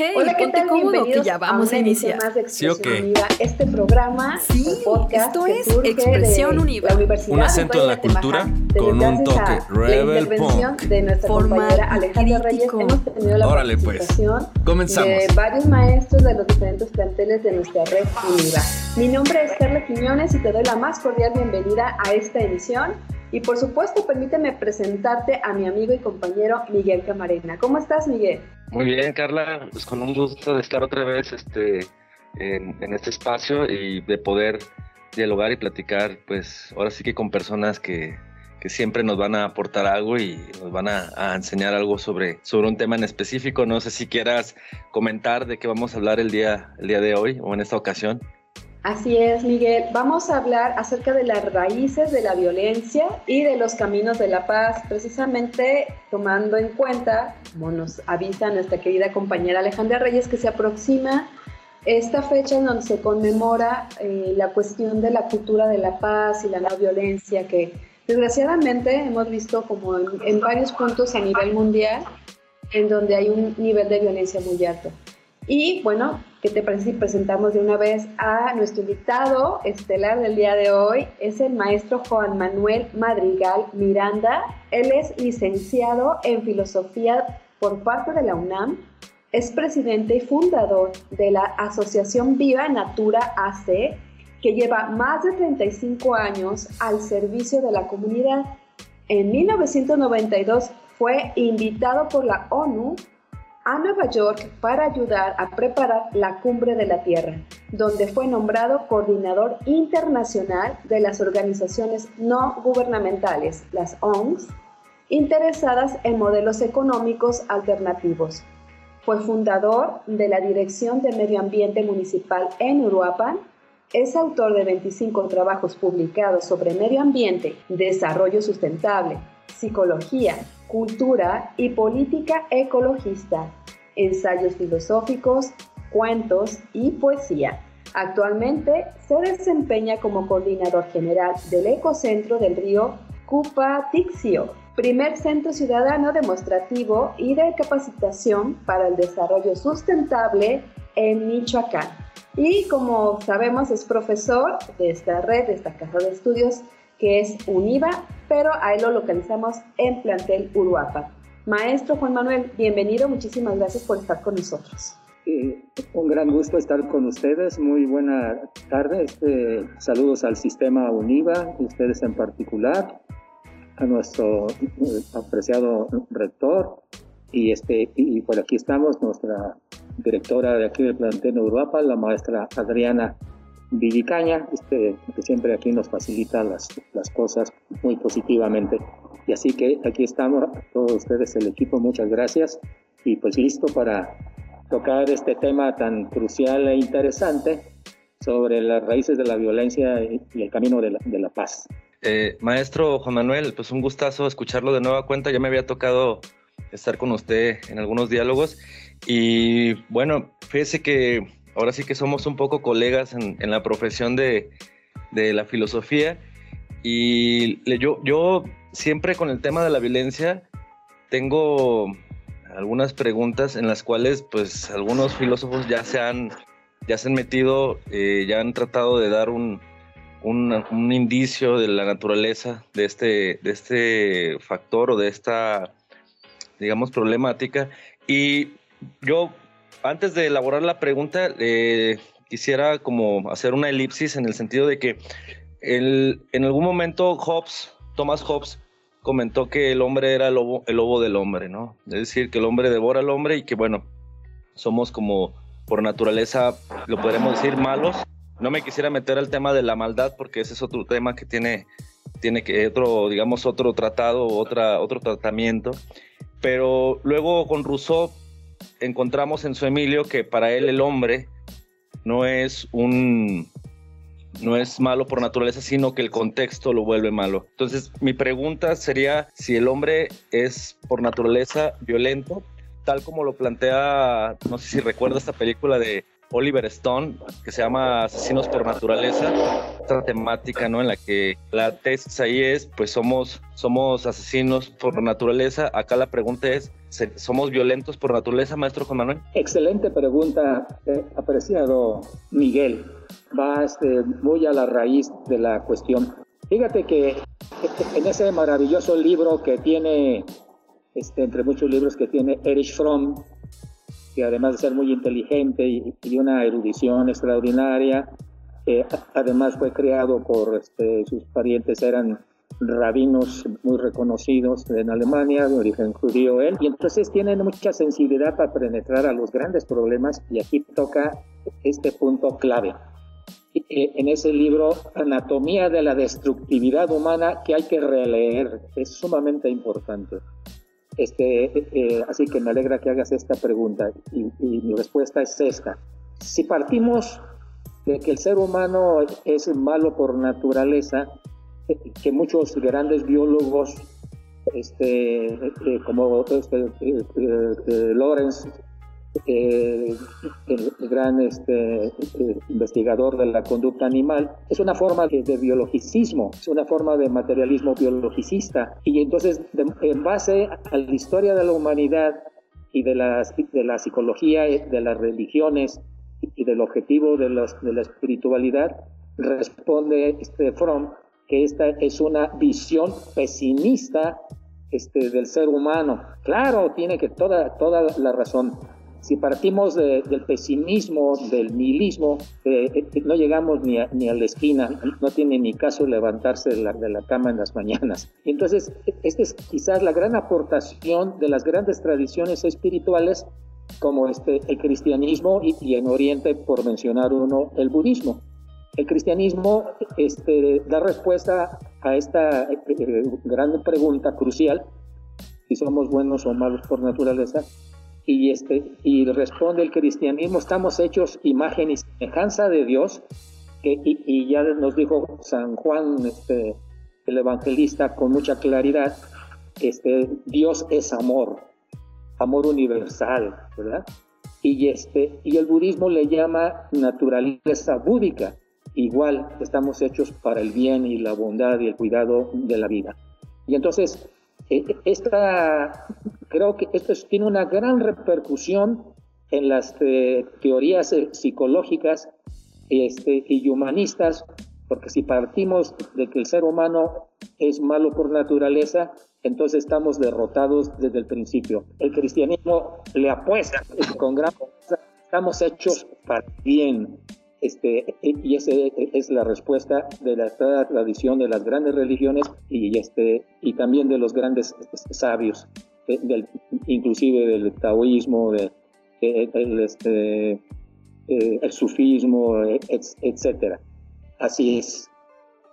Hey, Hola, ¿qué tal? cómodo que ya vamos a, a iniciar. Más de ¿Sí, okay? Este programa, sí, podcast esto es Expresión Univa. un acento de la cultura con un toque rebel punk. De nuestra compañera Alejandra Reyes, hemos tenido la Órale, pues. Comenzamos. de varios maestros de los diferentes planteles de nuestra red Univa. Mi nombre es Carla Quiñones y te doy la más cordial bienvenida a esta emisión y por supuesto, permíteme presentarte a mi amigo y compañero Miguel Camarena. ¿Cómo estás, Miguel? Muy bien, Carla. Pues con un gusto de estar otra vez este, en, este espacio y de poder dialogar y platicar, pues ahora sí que con personas que, que siempre nos van a aportar algo y nos van a, a, enseñar algo sobre, sobre un tema en específico. No sé si quieras comentar de qué vamos a hablar el día, el día de hoy o en esta ocasión. Así es, Miguel. Vamos a hablar acerca de las raíces de la violencia y de los caminos de la paz, precisamente tomando en cuenta, como nos avisa nuestra querida compañera Alejandra Reyes, que se aproxima esta fecha en donde se conmemora eh, la cuestión de la cultura de la paz y la no violencia, que desgraciadamente hemos visto como en varios puntos a nivel mundial, en donde hay un nivel de violencia muy alto. Y bueno, ¿qué te presentamos de una vez a nuestro invitado estelar del día de hoy? Es el maestro Juan Manuel Madrigal Miranda. Él es licenciado en filosofía por parte de la UNAM. Es presidente y fundador de la Asociación Viva Natura AC, que lleva más de 35 años al servicio de la comunidad. En 1992 fue invitado por la ONU a Nueva York para ayudar a preparar la Cumbre de la Tierra, donde fue nombrado coordinador internacional de las organizaciones no gubernamentales, las ONGs, interesadas en modelos económicos alternativos. Fue fundador de la Dirección de Medio Ambiente Municipal en Uruapan. Es autor de 25 trabajos publicados sobre medio ambiente, desarrollo sustentable, psicología, cultura y política ecologista, ensayos filosóficos, cuentos y poesía. Actualmente se desempeña como coordinador general del Ecocentro del Río Cupatixio, primer centro ciudadano demostrativo y de capacitación para el desarrollo sustentable en Michoacán. Y como sabemos es profesor de esta red, de esta casa de estudios que es UNIVA, pero ahí lo localizamos en plantel Uruapa. Maestro Juan Manuel, bienvenido, muchísimas gracias por estar con nosotros. un gran gusto estar con ustedes, muy buena tarde, este, saludos al sistema UNIVA, ustedes en particular, a nuestro eh, apreciado rector, y, este, y por aquí estamos, nuestra directora de aquí del plantel Uruapa, la maestra Adriana Villicaña, este, que siempre aquí nos facilita las, las cosas muy positivamente. Y así que aquí estamos, todos ustedes, el equipo, muchas gracias. Y pues listo para tocar este tema tan crucial e interesante sobre las raíces de la violencia y el camino de la, de la paz. Eh, maestro Juan Manuel, pues un gustazo escucharlo de nueva cuenta. Ya me había tocado estar con usted en algunos diálogos. Y bueno, fíjese que ahora sí que somos un poco colegas en, la profesión de, la filosofía y yo, siempre con el tema de la violencia tengo algunas preguntas en las cuales pues algunos filósofos ya se han, ya se han metido, eh, ya han tratado de dar un, un, indicio de la naturaleza de este, de este factor o de esta, digamos, problemática. Y yo antes de elaborar la pregunta, eh, quisiera como hacer una elipsis en el sentido de que en algún momento Hobbes, Thomas Hobbes, comentó que el hombre era el lobo, el lobo del hombre, ¿no? Es decir, que el hombre devora al hombre y que, bueno, somos como por naturaleza, lo podremos decir, malos. No me quisiera meter al tema de la maldad porque ese es otro tema que tiene, tiene que otro, digamos, otro tratado, otra, otro tratamiento. Pero luego con Rousseau encontramos en su Emilio que para él el hombre no es un no es malo por naturaleza, sino que el contexto lo vuelve malo. Entonces, mi pregunta sería si el hombre es por naturaleza violento, tal como lo plantea, no sé si recuerda esta película de Oliver Stone, que se llama Asesinos por Naturaleza, esta temática, ¿no? En la que la tesis ahí es, pues somos, somos asesinos por naturaleza. Acá la pregunta es, ¿Somos violentos por naturaleza, maestro Juan Manuel? Excelente pregunta, eh, apreciado Miguel. Va este, muy a la raíz de la cuestión. Fíjate que en ese maravilloso libro que tiene, este, entre muchos libros que tiene Erich Fromm, que además de ser muy inteligente y, y una erudición extraordinaria, eh, además fue creado por este, sus parientes, eran rabinos muy reconocidos en Alemania, de origen judío él, y entonces tienen mucha sensibilidad para penetrar a los grandes problemas y aquí toca este punto clave. Eh, en ese libro, Anatomía de la Destructividad Humana, que hay que releer, es sumamente importante. Este, eh, así que me alegra que hagas esta pregunta y, y mi respuesta es esta. Si partimos de que el ser humano es malo por naturaleza, que muchos grandes biólogos, este, eh, como este, eh, eh, Lorenz, el, gran este, investigador de la conducta animal, es una forma de, biologicismo, es una forma de materialismo biologicista. Y entonces, en base a la historia de la humanidad y de, las, de la psicología, de las religiones y del objetivo de, de la espiritualidad, responde este Fromm que esta es una visión pesimista este, del ser humano. Claro, tiene que toda, toda la razón. Si partimos del pesimismo, del nihilismo, eh, eh, no llegamos ni a, ni a la esquina, no tiene ni caso levantarse de la, de la cama en las mañanas. Entonces, esta es quizás la gran aportación de las grandes tradiciones espirituales como este, el cristianismo y, y en Oriente, por mencionar uno, el budismo. El cristianismo este, da respuesta a esta eh, gran pregunta crucial, si somos buenos o malos por naturaleza, y, este, y responde el cristianismo, estamos hechos imagen y semejanza de Dios, y, ya nos dijo San Juan, este, el evangelista, con mucha claridad, este, Dios es amor, amor universal, ¿verdad? Y, este, y el budismo le llama naturaleza búdica, igual estamos hechos para el bien y la bondad y el cuidado de la vida. Y entonces, eh, esta, creo que esto tiene una gran repercusión en las eh, teorías eh, psicológicas este, y humanistas, porque si partimos de que el ser humano es malo por naturaleza, entonces estamos derrotados desde el principio. El cristianismo le apuesta con gran estamos hechos para bien, este, y esa es la respuesta de la tradición de las grandes religiones y, este, y también de los grandes este, sabios, del, inclusive del taoísmo, de, el, este, eh, el sufismo, etcétera. Así es.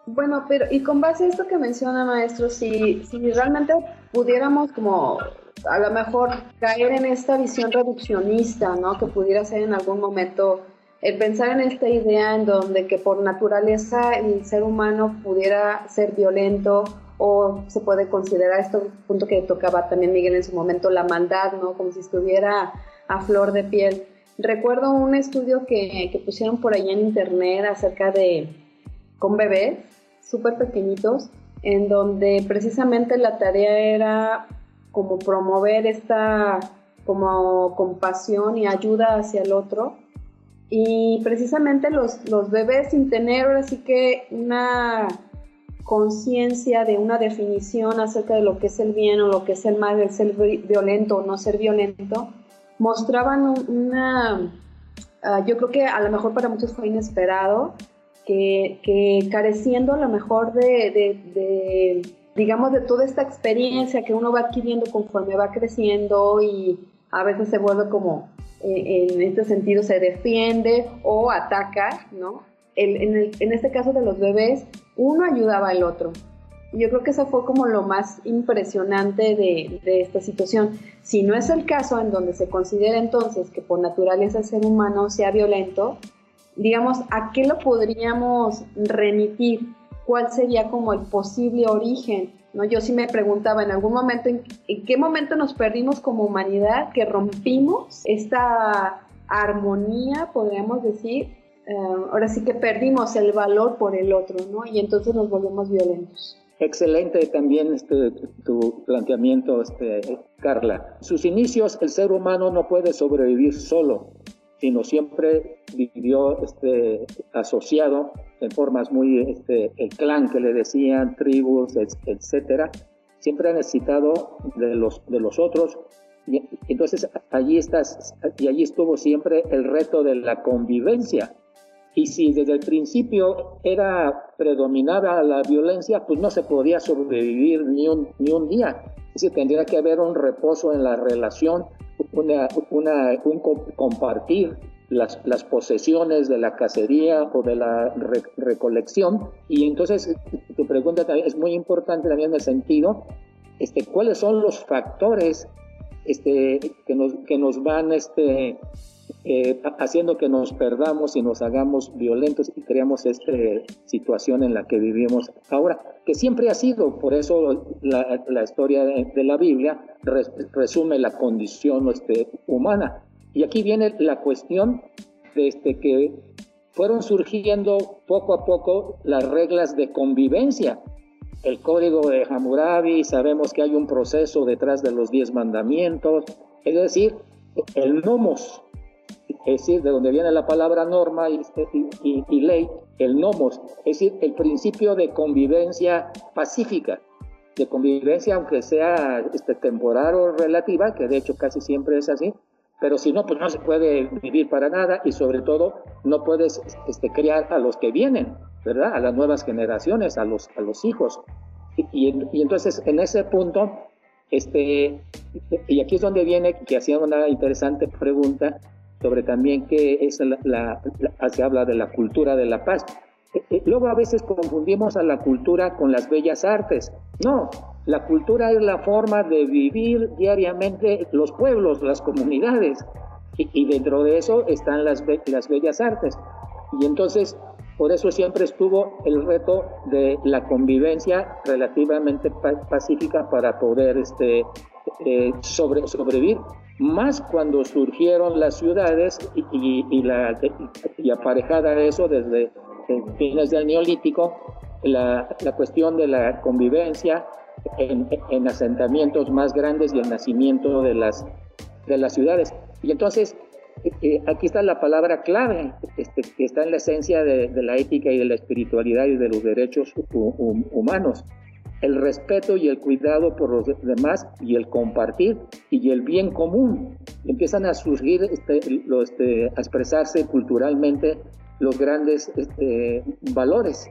Bueno, pero y con base a esto que menciona maestro, si, si realmente pudiéramos como a lo mejor caer en esta visión reduccionista, ¿no? Que pudiera ser en algún momento el pensar en esta idea en donde que por naturaleza el ser humano pudiera ser violento o se puede considerar esto, punto que tocaba también Miguel en su momento, la maldad, ¿no? Como si estuviera a flor de piel. Recuerdo un estudio que, que pusieron por ahí en internet acerca de, con bebés súper pequeñitos, en donde precisamente la tarea era como promover esta como compasión y ayuda hacia el otro y precisamente los, los bebés sin tener ahora sí que una conciencia de una definición acerca de lo que es el bien o lo que es el mal, el ser violento o no ser violento, mostraban una, ah, yo creo que a lo mejor para muchos fue inesperado, que, que careciendo a lo mejor de, de, de, digamos, de toda esta experiencia que uno va adquiriendo conforme va creciendo y a veces se vuelve como en este sentido se defiende o ataca, ¿no? en, este caso de los bebés, uno ayudaba al otro. Yo creo que eso fue como lo más impresionante de, esta situación. Si no es el caso en donde se considera entonces que por naturaleza el ser humano sea violento, digamos, ¿a qué lo podríamos remitir? ¿Cuál sería como el posible origen ¿no? Yo sí me preguntaba en algún momento, ¿en, qué momento nos perdimos como humanidad que rompimos esta armonía, podríamos decir? Eh, ahora sí que perdimos el valor por el otro, ¿no? Y entonces nos volvemos violentos. Excelente también este, tu planteamiento, este, Carla. Sus inicios, el ser humano no puede sobrevivir solo, sino siempre vivió este, asociado en formas muy, este, el clan que le decían, tribus, etcétera. Siempre ha necesitado de los, de los otros. Y, entonces allí, estás, y allí estuvo siempre el reto de la convivencia y si desde el principio era predominaba la violencia, pues no se podía sobrevivir ni un, ni un día. Es decir, tendría que haber un reposo en la relación, una, una, un compartir las, las, posesiones de la cacería o de la recolección. Y entonces tu pregunta también es muy importante también en el sentido, este, ¿cuáles son los factores este, que, nos, que nos van este, eh, haciendo que nos perdamos y nos hagamos violentos y creamos esta situación en la que vivimos ahora, que siempre ha sido, por eso la, historia de, la Biblia resume la condición este, humana. Y aquí viene la cuestión de este, que fueron surgiendo poco a poco las reglas de convivencia. El código de Hammurabi, sabemos que hay un proceso detrás de los diez mandamientos, es decir, el nomos, es decir, de donde viene la palabra norma y, ley, el nomos, es decir, el principio de convivencia pacífica, de convivencia aunque sea este, temporal o relativa, que de hecho casi siempre es así, pero si no, pues no se puede vivir para nada y sobre todo no puedes este, criar a los que vienen, ¿verdad? A las nuevas generaciones, a los, a los hijos. Y, y, entonces en ese punto, este, y aquí es donde viene que hacía una interesante pregunta sobre también que es la, se habla de la cultura de la paz. Eh, eh, luego a veces confundimos a la cultura con las bellas artes. No, la cultura es la forma de vivir diariamente los pueblos, las comunidades, y, dentro de eso están las, las bellas artes. Y entonces, por eso siempre estuvo el reto de la convivencia relativamente pacífica para poder este, eh, sobre, sobrevivir más cuando surgieron las ciudades y, la, y aparejada a eso desde fines del neolítico, la, cuestión de la convivencia en, asentamientos más grandes y el nacimiento de las, de las ciudades. Y entonces, eh, eh, aquí está la palabra clave, este, que está en la esencia de, la ética y de la espiritualidad y de los derechos humanos el respeto y el cuidado por los demás y el compartir y el bien común. Empiezan a surgir, este, este, a expresarse culturalmente los grandes este, valores.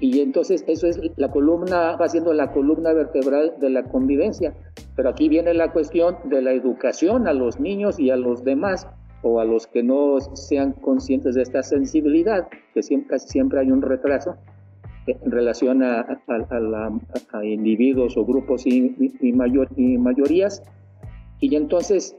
Y entonces eso es la columna, va siendo la columna vertebral de la convivencia. Pero aquí viene la cuestión de la educación a los niños y a los demás, o a los que no sean conscientes de esta sensibilidad, que siempre, siempre hay un retraso, en relación a, individuos o grupos y, mayor, y mayorías. Y entonces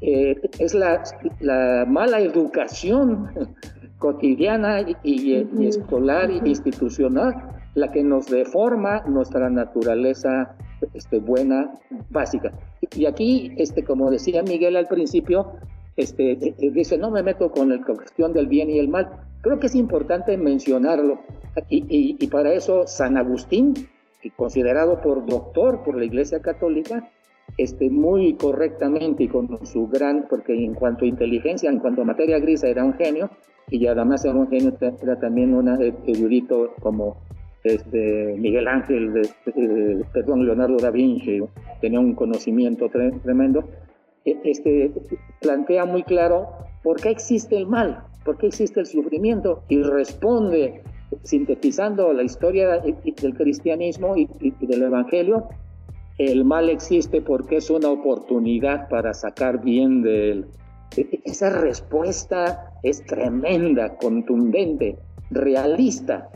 eh, es la, mala educación cotidiana y, escolar e institucional la que nos deforma nuestra naturaleza este, buena, básica. Y aquí, este, como decía Miguel al principio, este, eh, dice, no me meto con la cuestión del bien y el mal. Creo que es importante mencionarlo. Y, para eso San Agustín, considerado por doctor por la Iglesia Católica, este, muy correctamente y con su gran, porque en cuanto a inteligencia, en cuanto a materia gris era un genio, y además era un genio, era también un erudito como este, Miguel Ángel, perdón, Leonardo da Vinci, tenía un conocimiento tremendo, e, este, plantea muy claro por qué existe el mal, por qué existe el sufrimiento y responde sintetizando la historia del cristianismo y, del evangelio, el mal existe porque es una oportunidad para sacar bien de él. E, esa respuesta es tremenda, contundente, realista.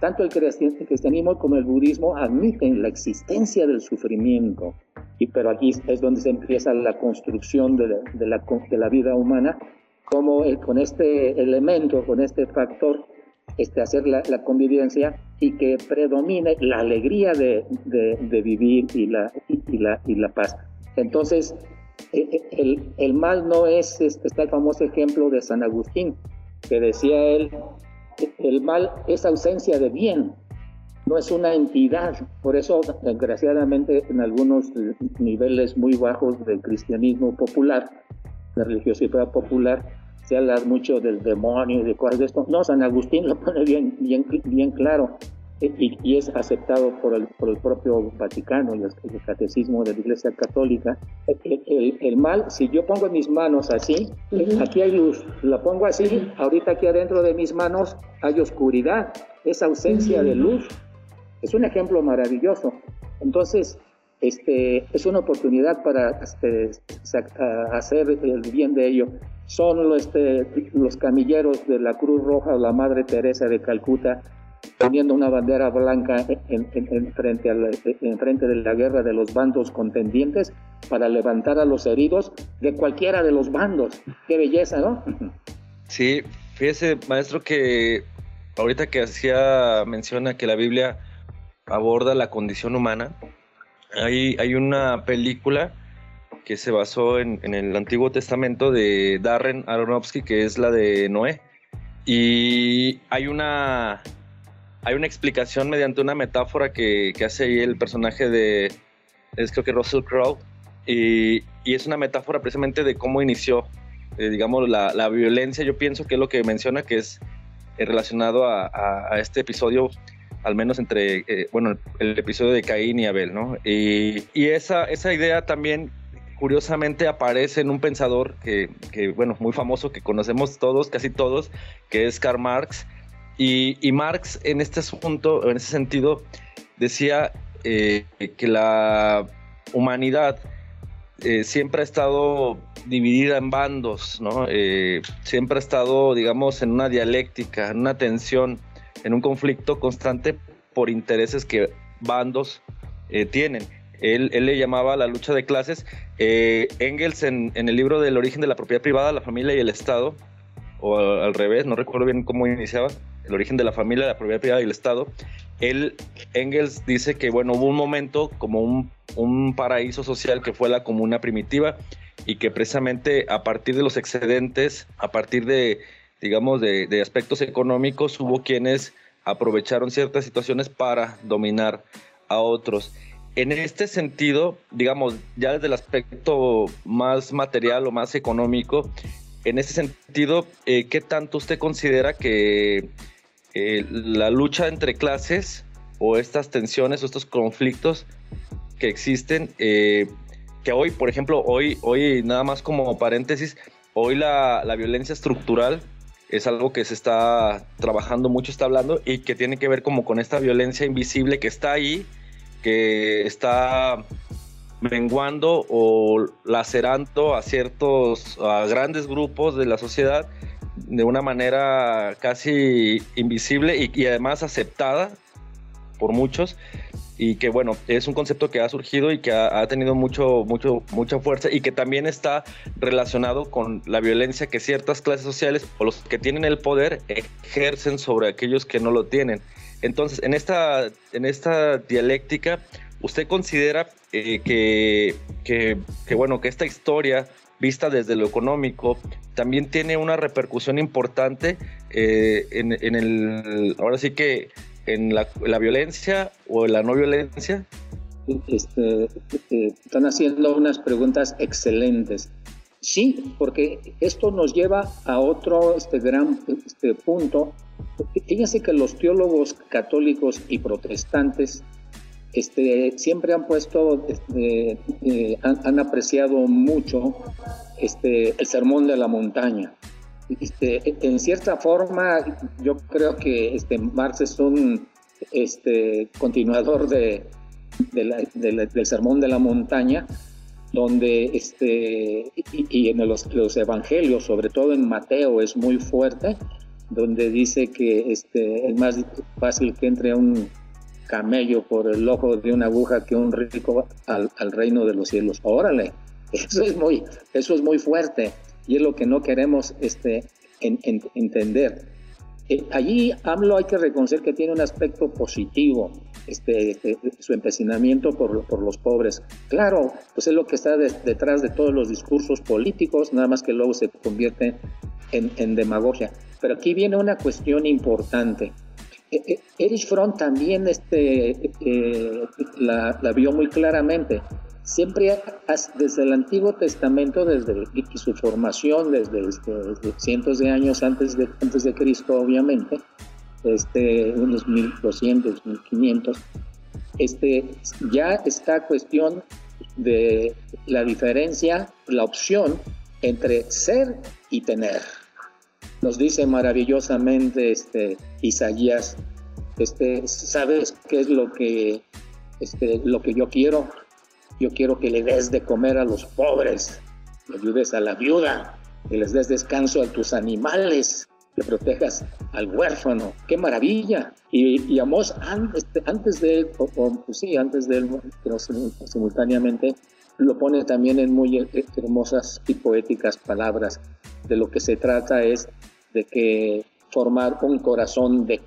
Tanto el cristianismo como el budismo admiten la existencia del sufrimiento, y, pero aquí es donde se empieza la construcción de la, de la vida humana como con este elemento, con este factor, este, hacer la, convivencia y que predomine la alegría de, de, vivir y la, y, la, y la paz. Entonces, e, e, el, el, mal no es, está el famoso ejemplo de San Agustín, que decía él, el mal es ausencia de bien. no es una entidad. Por eso, desgraciadamente, en algunos niveles muy bajos del cristianismo popular, la religiosidad popular, se habla mucho del demonio y de cosas de esto. No, San Agustín lo pone bien, bien, bien claro y, es aceptado por el, por el propio Vaticano y el, catecismo de la Iglesia Católica. El, el, mal, si yo pongo mis manos así, aquí hay luz, la pongo así, ahorita aquí adentro de mis manos hay oscuridad, es ausencia de luz. Es un ejemplo maravilloso. Entonces, este, es una oportunidad para este, hacer el bien de ello. Son los, este, los camilleros de la Cruz Roja, la Madre Teresa de Calcuta, poniendo una bandera blanca en, frente en frente de la guerra de los bandos contendientes para levantar a los heridos de cualquiera de los bandos. Qué belleza, ¿no? Sí, fíjese, maestro, que ahorita que hacía menciona que la Biblia aborda la condición humana, hay, hay una película que se basó en, en el Antiguo Testamento de Darren Aronofsky, que es la de Noé. Y hay una hay una explicación mediante una metáfora que, hace ahí el personaje de, es creo que Russell Crowe, y, es una metáfora precisamente de cómo inició, eh, digamos, la, violencia. Yo pienso que es lo que menciona, que es eh, relacionado a, este episodio, al menos entre, eh, bueno, el episodio de Caín y Abel, ¿no? Y, esa, esa idea también curiosamente aparece en un pensador que, bueno, muy famoso, que conocemos todos, casi todos, que es Karl Marx, y, Marx en este asunto, en ese sentido, decía eh, que la humanidad eh, siempre ha estado dividida en bandos, ¿no? Eh, siempre ha estado, digamos, en una dialéctica, en una tensión, en un conflicto constante por intereses que bandos tienen. Él, le llamaba la lucha de clases. Engels en, el libro del origen de la propiedad privada, la familia y el Estado, o al revés, no recuerdo bien cómo iniciaba, el origen de la familia, la propiedad privada y el Estado, él, Engels dice que, bueno, hubo un momento como un, paraíso social que fue la comuna primitiva y que precisamente a partir de los excedentes, a partir de, digamos, de aspectos económicos, hubo quienes aprovecharon ciertas situaciones para dominar a otros. En este sentido, digamos, ya desde el aspecto más material o más económico, en ese sentido, eh, ¿qué tanto usted considera que eh, la lucha entre clases o estas tensiones o estos conflictos que existen, eh, que hoy, por ejemplo, hoy, hoy nada más como paréntesis, hoy la, la violencia estructural es algo que se está trabajando mucho, está hablando, y que tiene que ver como con esta violencia invisible que está ahí, que está menguando o lacerando a ciertos, a grandes grupos de la sociedad de una manera casi invisible y, además aceptada por muchos y que bueno, es un concepto que ha surgido y que ha, tenido mucho, mucho, mucha fuerza y que también está relacionado con la violencia que ciertas clases sociales o los que tienen el poder ejercen sobre aquellos que no lo tienen. Entonces, en esta, en esta dialéctica, ¿usted considera eh, que, que, bueno, que esta historia vista desde lo económico, también tiene una repercusión importante eh, en, el, ahora sí que en la, violencia o la no violencia. Este, eh, están haciendo unas preguntas excelentes. Sí, porque esto nos lleva a otro este, gran este, punto. Fíjense que los teólogos católicos y protestantes este, siempre han puesto, este, eh, han, apreciado mucho este, el sermón de la montaña. Este, en cierta forma, yo creo que este, Marx es un continuador de, del sermón de la montaña, donde y, en los, los, evangelios, sobre todo en Mateo, es muy fuerte, donde dice que este, es más fácil que entre un camello por el ojo de una aguja que un rico al, reino de los cielos. Órale, eso es muy, eso es muy fuerte y es lo que no queremos este, entender. Eh, allí AMLO hay que reconocer que tiene un aspecto positivo, este, este su empecinamiento por, los pobres. Claro, pues es lo que está detrás de todos los discursos políticos, nada más que luego se convierte en demagogia. Pero aquí viene una cuestión importante eh, Erich Fromm también este, la, la, vio muy claramente. Siempre desde el Antiguo Testamento, desde su formación, desde, desde, cientos de años antes de, antes de Cristo, obviamente, este, unos 1200, 1500, este, ya está cuestión de la diferencia, la opción entre ser y tener. Nos dice maravillosamente este, Isaías, este, ¿sabes qué es lo que, este, lo que yo quiero? Yo quiero que le des de comer a los pobres, que ayudes a la viuda, que les des descanso a tus animales, que protejas al huérfano. ¡Qué maravilla! Y, y Amos, antes, antes de él, o, pues sí, antes de él, pero simultáneamente, lo pone también en muy hermosas y poéticas palabras. De lo que se trata es de que formar un corazón de,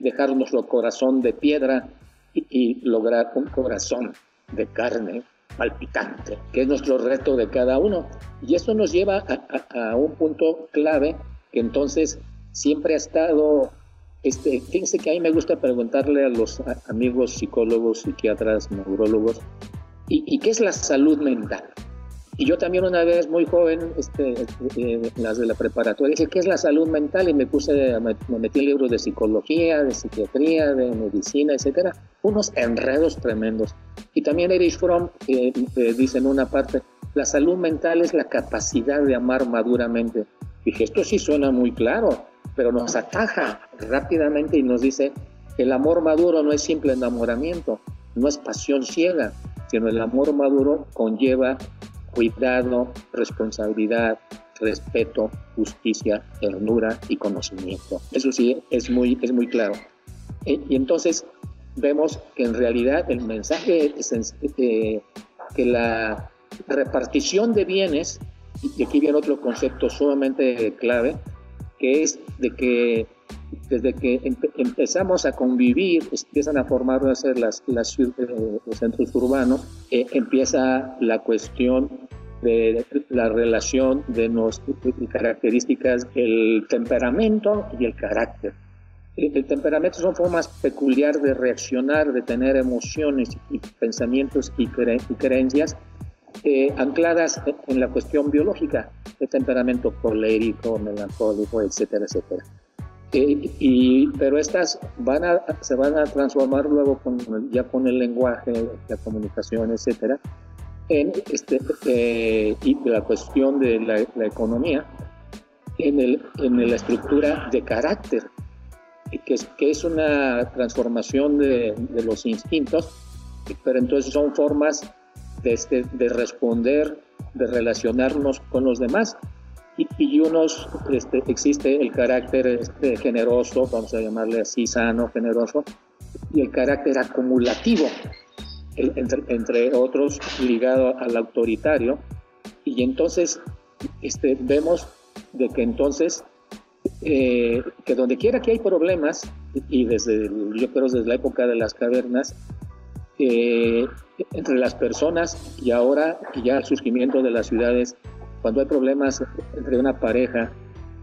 dejar nuestro corazón de piedra y, lograr un corazón de carne palpitante, que es nuestro reto de cada uno. Y eso nos lleva a un punto clave que entonces siempre ha estado, este, fíjense que a mí me gusta preguntarle a los amigos psicólogos, psiquiatras, neurólogos, ¿y, qué es la salud mental? Y yo también una vez muy joven, este, eh, las de la preparatoria, dije, ¿qué es la salud mental? Y me puse, me, metí libros de psicología, de psiquiatría, de medicina, etcétera. Unos enredos tremendos. Y también Erich Fromm eh, eh, dice en una parte, la salud mental es la capacidad de amar maduramente Dije, esto sí suena muy claro, pero nos ataja rápidamente y nos dice el amor maduro no es simple enamoramiento, no es pasión ciega, sino el amor maduro conlleva cuidado, responsabilidad, respeto, justicia, ternura y conocimiento. Eso sí es muy, es muy claro. Eh, y entonces vemos que en realidad el mensaje es eh, que la repartición de bienes y aquí viene otro concepto sumamente clave, que es de que desde que empezamos a convivir, empiezan a formarse las, eh, los centros urbanos, eh, empieza la cuestión de la relación de nuestras características, el temperamento y el carácter. El, temperamento son formas peculiares de reaccionar, de tener emociones y pensamientos y, y creencias eh, ancladas en la cuestión biológica, el temperamento colérico, melancólico, etcétera, etcétera. Y, pero estas van a, se van a transformar luego con, ya con el lenguaje, la comunicación, etcétera, en este, eh, y la cuestión de la, economía, en, el, en la estructura de carácter, que es, que es una transformación de, de los instintos, pero entonces son formas de, este, de responder, de relacionarnos con los demás. Y, unos, este, existe el carácter este, generoso, vamos a llamarle así, sano, generoso, y el carácter acumulativo, entre, entre, otros ligado al autoritario. Y entonces este, vemos de que entonces, eh, que donde quiera que hay problemas, y desde, yo creo desde la época de las cavernas, eh, entre las personas y ahora ya el surgimiento de las ciudades, cuando hay problemas entre una pareja,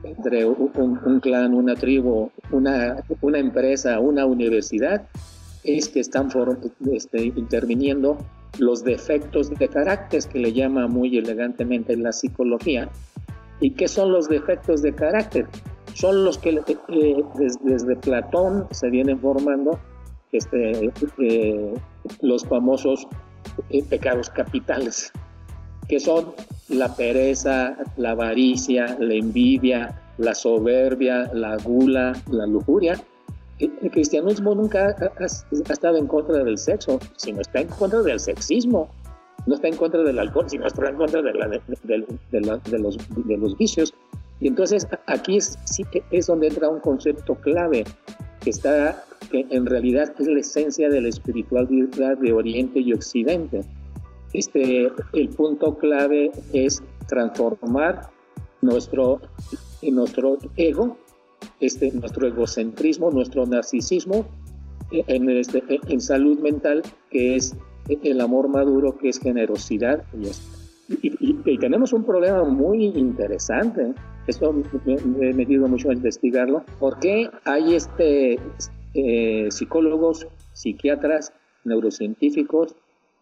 entre un, clan, una tribu, una, empresa, una universidad, es que están este, interviniendo los defectos de carácter que le llama muy elegantemente la psicología. ¿Y qué son los defectos de carácter? Son los que eh, desde Platón se vienen formando este, eh, los famosos eh, pecados capitales, que son la pereza, la avaricia, la envidia, la soberbia, la gula, la lujuria. El cristianismo nunca ha, estado en contra del sexo, sino está en contra del sexismo. No está en contra del alcohol, sino está en contra de, los, vicios. Y entonces aquí es, sí que es donde entra un concepto clave que está en realidad es la esencia de la espiritualidad de Oriente y Occidente. Este, el punto clave es transformar nuestro, nuestro ego, este, nuestro egocentrismo, nuestro narcisismo en, este, en salud mental, que es el amor maduro, que es generosidad. Y, y, tenemos un problema muy interesante. Esto me, he metido mucho a investigarlo. ¿Por qué hay este eh, psicólogos, psiquiatras, neurocientíficos,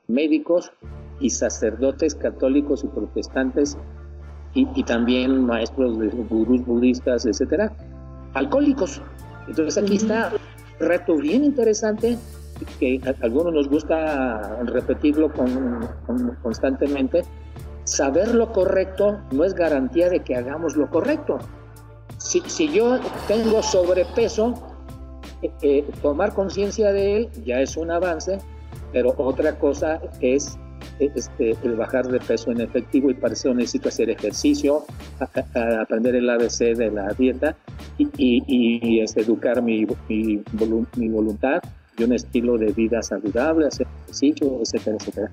médicos y sacerdotes católicos y protestantes y, también maestros de gurús budistas, etcétera, alcohólicos. Entonces aquí está un reto bien interesante que a algunos nos gusta repetirlo constantemente. Saber lo correcto no es garantía de que hagamos lo correcto. Si, si yo tengo sobrepeso, eh, eh, tomar conciencia de él ya es un avance, pero otra cosa es este, el bajar de peso en efectivo y para eso necesito hacer ejercicio, aprender el ABC de la dieta y, y, este, educar mi, mi, voluntad y un estilo de vida saludable, hacer ejercicio, etcétera, etcétera.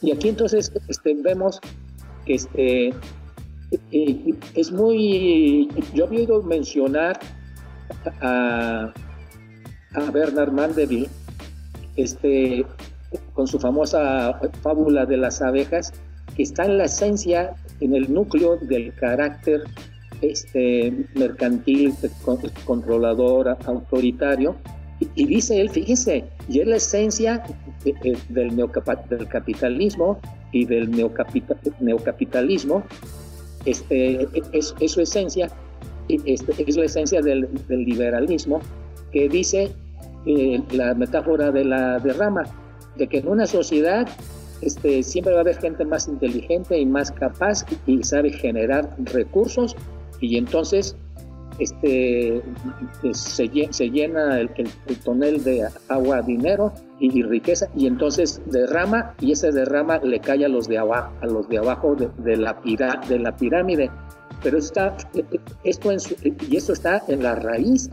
Y aquí entonces este, vemos que este, eh, es muy, yo he oído mencionar a, a Bernard Mandeville, este, con su famosa fábula de las abejas, que está en la esencia, en el núcleo del carácter este, mercantil, controlador, autoritario. Y, dice él, fíjese, y es la esencia del, del capitalismo y del neocapitalismo, este, es, su esencia, este, es la esencia del, liberalismo, que dice eh, la metáfora de la derrama, de que en una sociedad este, siempre va a haber gente más inteligente y más capaz y, sabe generar recursos y entonces este, se, se llena el, tonel de agua, dinero y, riqueza y entonces derrama y ese derrama le cae a los de abajo, a los de abajo de, la, de la pirámide. Pero está, esto y esto está en la raíz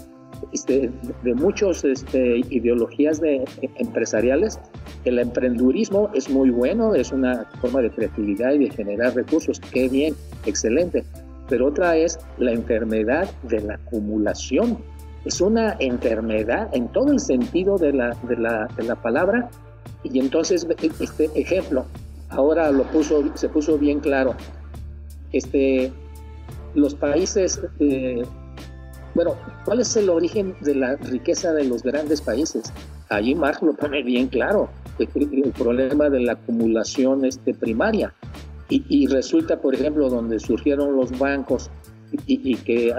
este, de muchas este, ideologías de, empresariales, el emprendurismo es muy bueno, es una forma de creatividad y de generar recursos, qué bien, excelente, pero otra es la enfermedad de la acumulación. Es una enfermedad en todo el sentido de la, de la, de la palabra. Y entonces este ejemplo, ahora lo puso, se puso bien claro, este, los países eh, bueno, ¿cuál es el origen de la riqueza de los grandes países? Allí Marx lo pone bien claro, el, problema de la acumulación este, primaria. Y, resulta, por ejemplo, donde surgieron los bancos y, que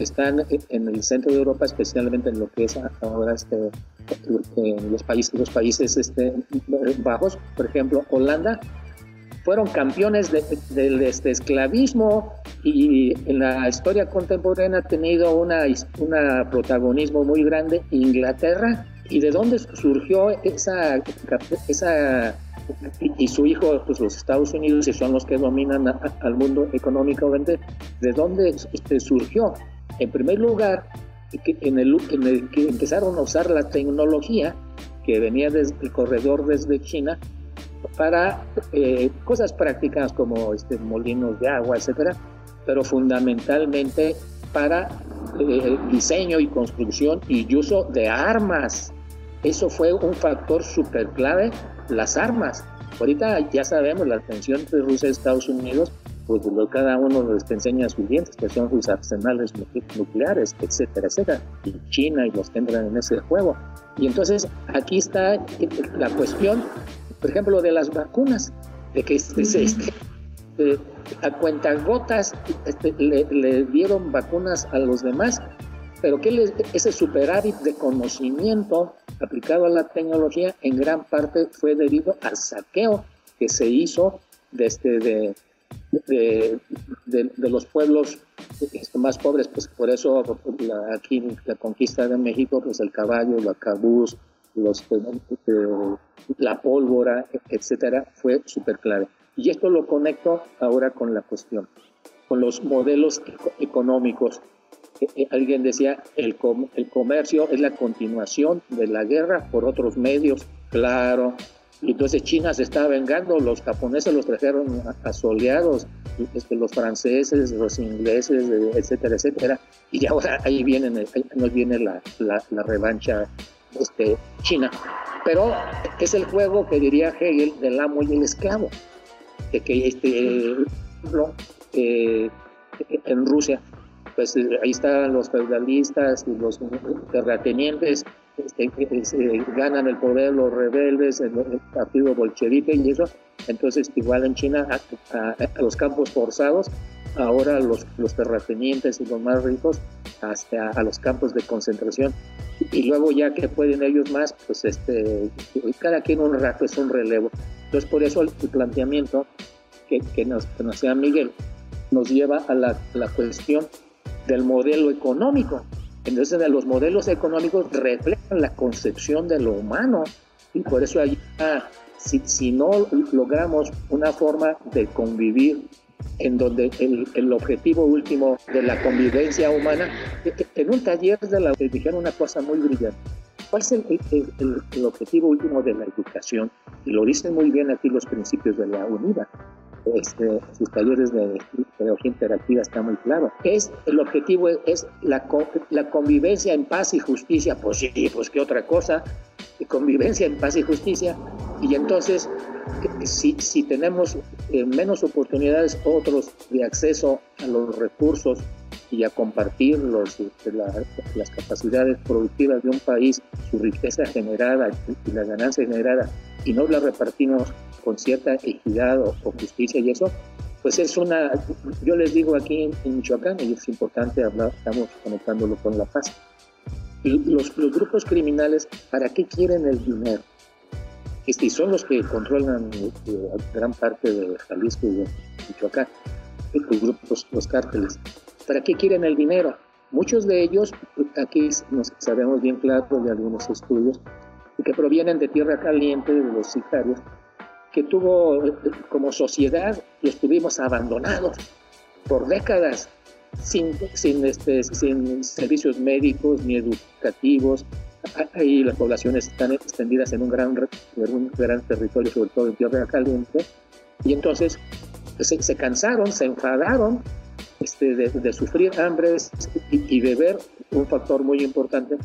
están en el centro de Europa, especialmente en lo que es ahora este, los países, los países este, bajos, por ejemplo, Holanda, fueron campeones del este, esclavismo y en la historia contemporánea ha tenido una, una protagonismo muy grande Inglaterra. ¿Y de dónde surgió esa, esa y, su hijo, pues los Estados Unidos, y son los que dominan al mundo económicamente, ¿de dónde este, surgió? En primer lugar, en el, en el que empezaron a usar la tecnología que venía desde el corredor desde China para eh, cosas prácticas como este, molinos de agua, etcétera, pero fundamentalmente para eh, diseño y construcción y uso de armas. Eso fue un factor súper clave, las armas. Ahorita ya sabemos la tensión entre Rusia y Estados Unidos, pues cada uno les enseña sus dientes, que son sus arsenales nucleares, etcétera, etcétera. Y China y los que entran en ese juego. Y entonces aquí está la cuestión por ejemplo, de las vacunas, de que este, este, eh, a cuentagotas este, le, dieron vacunas a los demás, pero que ese superávit de conocimiento aplicado a la tecnología en gran parte fue debido al saqueo que se hizo desde de, de, de, los pueblos más pobres, pues por eso aquí la conquista de México, pues el caballo, la cabús, los, eh, la pólvora, etcétera, fue súper clave. Y esto lo conecto ahora con la cuestión, con los modelos económicos. Eh, eh, alguien decía, el, el comercio es la continuación de la guerra por otros medios, claro. Y entonces China se está vengando, los japoneses los trajeron asoleados, este, los franceses, los ingleses, etcétera, etcétera. Y ahora ahí, viene nos viene la, la, la revancha este, China. Pero es el juego que diría Hegel del amo y el esclavo. Que este, eh, en Rusia, pues ahí están los feudalistas y los terratenientes, este, eh, ganan el poder los rebeldes, el, partido bolchevique y eso. Entonces, igual en China, a, los campos forzados, ahora los, los terratenientes y los más ricos, hasta a los campos de concentración. Y luego ya que pueden ellos más, pues este, cada quien un rato es un relevo. Entonces, por eso el planteamiento que, que nos, que nos sea Miguel nos lleva a la, la cuestión del modelo económico. Entonces, los modelos económicos reflejan la concepción de lo humano y por eso hay si, si, no logramos una forma de convivir en donde el, el, objetivo último de la convivencia humana, e, e, en un taller de la dijeron una cosa muy brillante. ¿Cuál es el, el, el, objetivo último de la educación? Y lo dicen muy bien aquí los principios de la unidad este, sus talleres de pedagogía interactiva está muy claro. Es, el objetivo es, la, la convivencia en paz y justicia. Pues sí, pues qué otra cosa. Convivencia en paz y justicia. Y entonces, si, si tenemos eh, menos oportunidades otros de acceso a los recursos y a compartir los, este, las capacidades productivas de un país, su riqueza generada y la ganancia generada, y no la repartimos con cierta equidad o, justicia y eso, pues es una, yo les digo aquí en, Michoacán, y es importante hablar, estamos conectándolo con la paz. Los, los grupos criminales, ¿para qué quieren el dinero? Y son los que controlan eh, gran parte de Jalisco y de Michoacán, los grupos, los cárteles. ¿Para qué quieren el dinero? Muchos de ellos, aquí nos sabemos bien claro de algunos estudios, que provienen de tierra caliente, de los sicarios, que tuvo eh, como sociedad y estuvimos abandonados por décadas sin, sin, este, sin servicios médicos ni educativos. Ahí las poblaciones están extendidas en un gran, en un gran territorio, sobre todo en Tierra Caliente, y entonces se, se cansaron, se enfadaron este, de, sufrir hambre y, y de ver un factor muy importante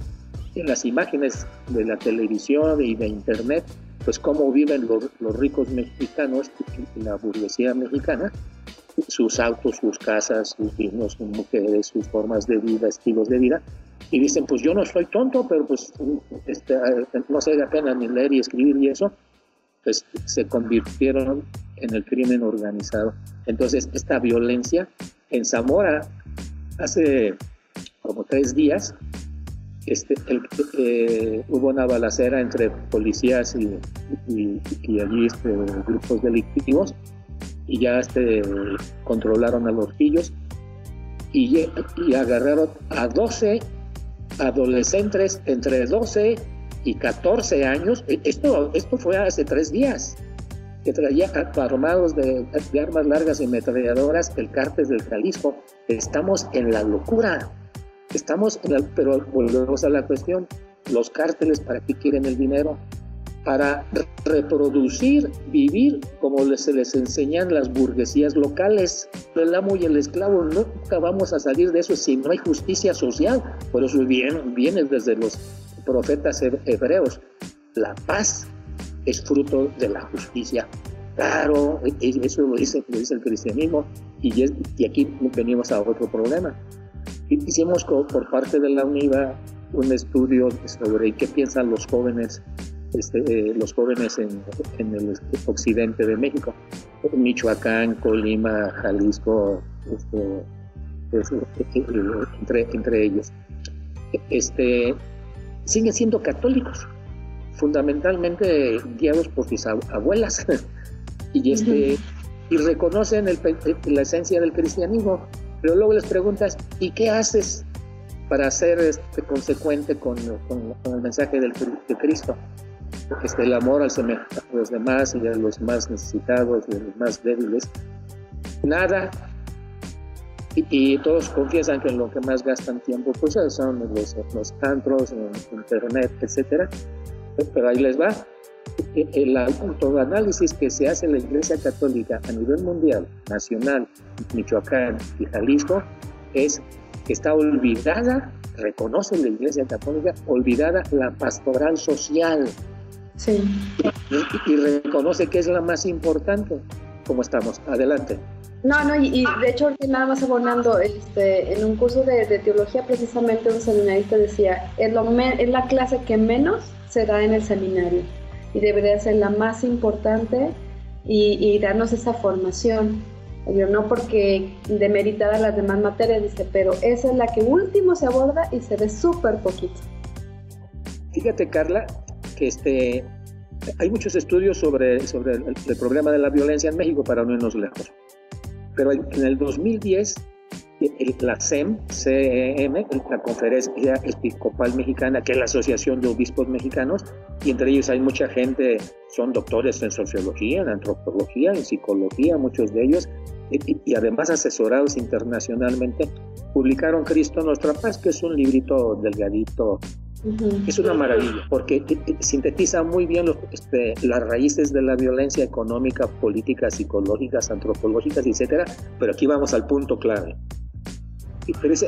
en las imágenes de la televisión y de Internet, pues cómo viven los, los ricos mexicanos, la burguesía mexicana, sus autos, sus casas, sus hijos, sus mujeres, sus formas de vida, estilos de vida, y dicen, pues yo no soy tonto, pero pues este, no sé de pena ni leer y escribir y eso, pues se convirtieron en el crimen organizado. Entonces, esta violencia en Zamora, hace como tres días, este, eh, hubo una balacera entre policías y, allí este, grupos delictivos y ya este, controlaron a los pillos y, y agarraron a 12 adolescentes entre 12 y 14 años. E, esto, esto fue hace tres días que traía armados de, armas largas y ametralladoras el cártel del Jalisco. Estamos en la locura. Estamos, en pero volvemos a la cuestión, los cárteles para qué quieren el dinero? Para reproducir, vivir como se les enseñan las burguesías locales. El amo y el esclavo, nunca vamos a salir de eso si no hay justicia social. Por eso viene, viene desde los profetas hebreos. La paz es fruto de la justicia. Claro, e, e, eso lo dice, lo dice el cristianismo. Y, y aquí venimos a otro problema Hicimos por parte de la UNIVA un estudio sobre qué piensan los jóvenes, este, eh, los jóvenes en, el occidente de México, Michoacán, Colima, Jalisco, este, eh, entre, entre ellos. Este, siguen siendo católicos, fundamentalmente guiados por sus abuelas, y, este, y reconocen la esencia del cristianismo pero luego les preguntas, ¿y qué haces para ser este, consecuente con, el mensaje del, de Cristo? Este, el amor al a los demás y a los más necesitados y a los más débiles. Nada. Y, todos confiesan que en lo que más gastan tiempo pues son los, los antros, internet, etcétera. Pero ahí les va el autoanálisis que se hace en la Iglesia Católica a nivel mundial, nacional, Michoacán y Jalisco, es que está olvidada, reconoce la Iglesia Católica, olvidada la pastoral social. Sí. Y, reconoce que es la más importante. ¿Cómo estamos? Adelante. No, no, y, de hecho, nada más abonando, este, en un curso de, teología, precisamente un seminarista decía: es, lo es la clase que menos se da en el seminario y debería ser la más importante y, darnos esa formación. Yo no porque demeritada las demás materias, dice, pero esa es la que último se aborda y se ve súper poquito. Fíjate, Carla, este, hay muchos estudios sobre, sobre el, el problema de la violencia en México para no irnos lejos. Pero en, el 2010, la CEM, CEM, la Conferencia Episcopal Mexicana, que es la Asociación de Obispos Mexicanos, y entre ellos hay mucha gente, son doctores en sociología, en antropología, en psicología, muchos de ellos, y, y además asesorados internacionalmente, publicaron Cristo Nuestra Paz, que es un librito delgadito es una maravilla porque sintetiza muy bien este, las raíces de la violencia económica, política, psicológicas, antropológicas, etcétera. Pero aquí vamos al punto clave.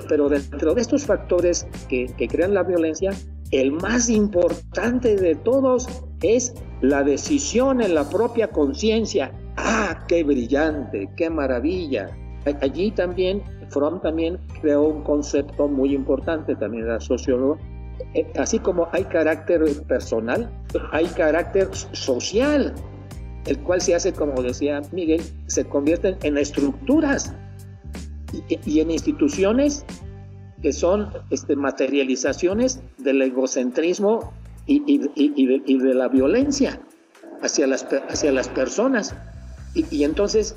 Pero dentro de estos factores que, que crean la violencia, el más importante de todos es la decisión en la propia conciencia. ¡Ah, qué brillante! ¡Qué maravilla! Allí también, Fromm también creó un concepto muy importante, también era sociólogo, eh, así como hay carácter personal, hay carácter social, el cual se hace, como decía Miguel, se convierte en estructuras y, en instituciones que son este, materializaciones del egocentrismo y, de, la violencia hacia las, hacia las personas. Y, entonces,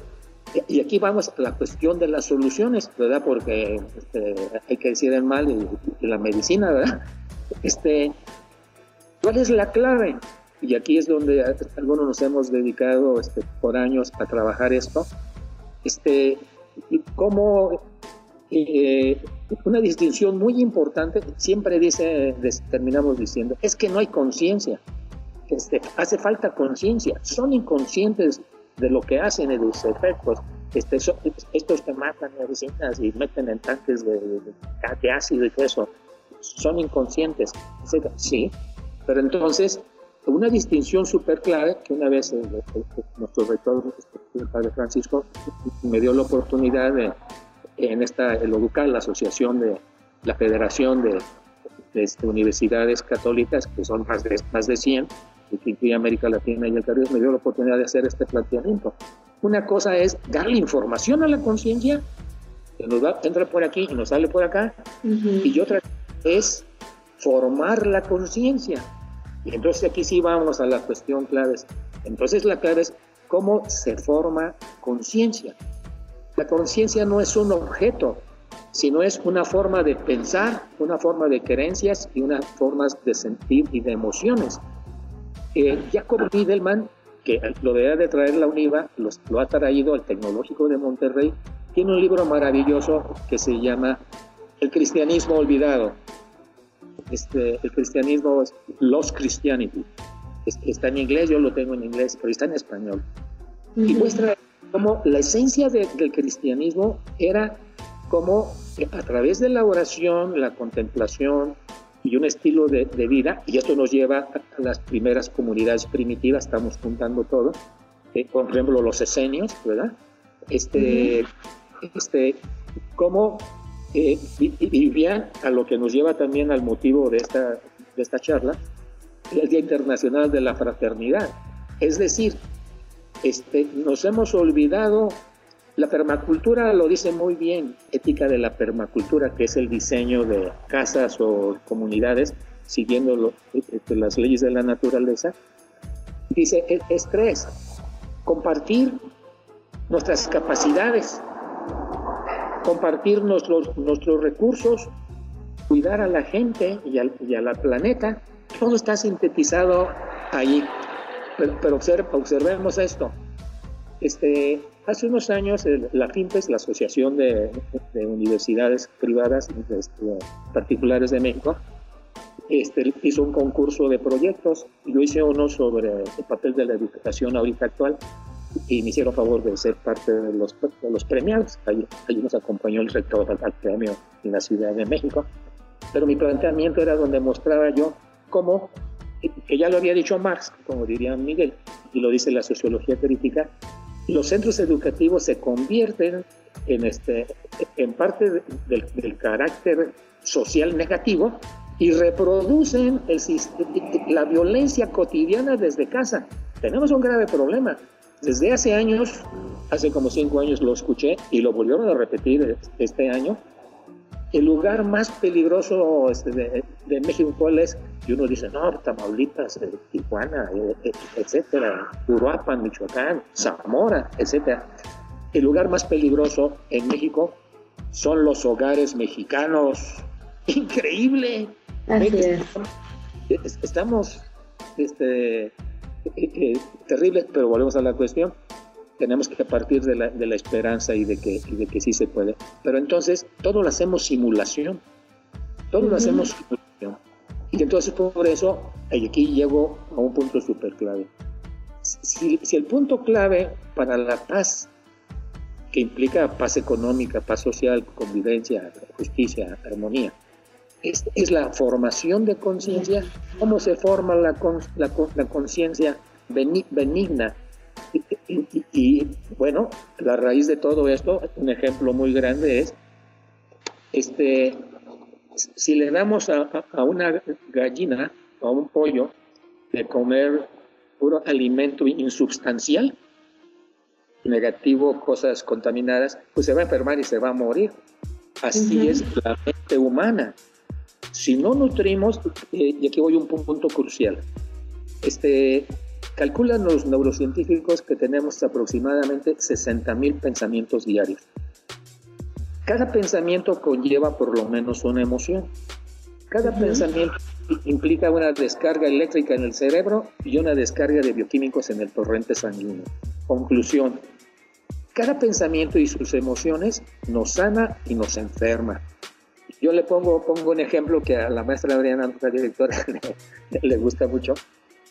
y aquí vamos a la cuestión de las soluciones, ¿verdad? Porque este, hay que decir el mal y la medicina, ¿verdad? Este, ¿Cuál es la clave? Y aquí es donde algunos nos hemos dedicado este, por años a trabajar esto. Este, cómo eh, una distinción muy importante, siempre dice, terminamos diciendo, es que no hay conciencia. Este, hace falta conciencia. Son inconscientes de lo que hacen y sus efectos. Este, estos que matan medicinas y meten en tanques de, de, de ácido y todo eso son inconscientes, Sí, pero entonces una distinción súper clara que una vez nuestro rector, el padre Francisco, me dio la oportunidad de, en esta, el ODUCAL, la asociación de la Federación de, este, Universidades Católicas, que son más de, más de 100, que incluye América Latina y el Caribe, me dio la oportunidad de hacer este planteamiento. Una cosa es darle información a la conciencia, que nos va, entra por aquí y nos sale por acá, y otra es formar la conciencia. Y entonces aquí sí vamos a la cuestión clave. Entonces la clave es cómo se forma conciencia. La conciencia no es un objeto, sino es una forma de pensar, una forma de creencias y una forma de sentir y de emociones. Eh, Jacob Wiedelman, que lo debe de traer la UNIVA, lo ha traído al Tecnológico de Monterrey, tiene un libro maravilloso que se llama El cristianismo olvidado este, el cristianismo es Lost Christianity. Está en inglés, yo lo tengo en inglés, pero está en español. Y muestra cómo la esencia del cristianismo era como a través de la oración, la contemplación y un estilo de, vida, y esto nos lleva a las primeras comunidades primitivas, estamos juntando todo, eh, por ejemplo los esenios, ¿verdad? Este, este, cómo eh, y, bien, a lo que nos lleva también al motivo de esta, de esta charla, el Día Internacional de la Fraternidad. Es decir, este, nos hemos olvidado, la permacultura lo dice muy bien, ética de la permacultura, que es el diseño de casas o comunidades siguiendo este, las leyes de la naturaleza. Dice, es tres, compartir nuestras capacidades, compartir nuestros, nuestros recursos, cuidar a la gente y, y a la planeta, todo está sintetizado ahí. Pero, observemos esto. Este, hace unos años la FINPES, la Asociación de, Universidades Privadas este, Particulares de México, este, hizo un concurso de proyectos. Yo hice uno sobre el papel de la educación ahorita actual y me hicieron favor de ser parte de los, los premiados. Ahí, nos acompañó el rector al, premio en la Ciudad de México. Pero mi planteamiento era donde mostraba yo cómo, que ya lo había dicho Marx, como diría Miguel, y lo dice la sociología crítica, los centros educativos se convierten en, este, en parte del, carácter social negativo y reproducen el, la violencia cotidiana desde casa. Tenemos un grave problema. Desde hace años, hace como cinco años lo escuché y lo volvieron a repetir este año, el lugar más peligroso este, de, México, ¿cuál es? Y uno dice, no, Tamaulipas, eh, Tijuana, eh, eh, etcétera, Uruapan, Michoacán, Zamora, etcétera. El lugar más peligroso en México son los hogares mexicanos. Increíble. Estamos este, terribles, pero volvemos a la cuestión tenemos que partir de la, de la esperanza y de, que, de que sí se puede. Pero entonces todo lo hacemos simulación, todo lo hacemos simulación. Y entonces por eso, aquí llego a un punto súper clave. Si, si, el punto clave para la paz, que implica paz económica, paz social, convivencia, justicia, armonía, es, es la formación de conciencia, cómo se forma la, la, la conciencia benigna, y, bueno, la raíz de todo esto, un ejemplo muy grande es, este, si le damos a, una gallina, a un pollo, de comer puro alimento insubstancial, negativo, cosas contaminadas, pues se va a enfermar y se va a morir. Así es la mente humana. Si no nutrimos, eh, y aquí voy a un punto crucial, este, Calculan los neurocientíficos que tenemos aproximadamente 60.000 pensamientos diarios. Cada pensamiento conlleva por lo menos una emoción. Cada pensamiento implica una descarga eléctrica en el cerebro y una descarga de bioquímicos en el torrente sanguíneo. Conclusión. Cada pensamiento y sus emociones nos sana y nos enferma. Yo le pongo, pongo un ejemplo que a la maestra Adriana, la directora, le gusta mucho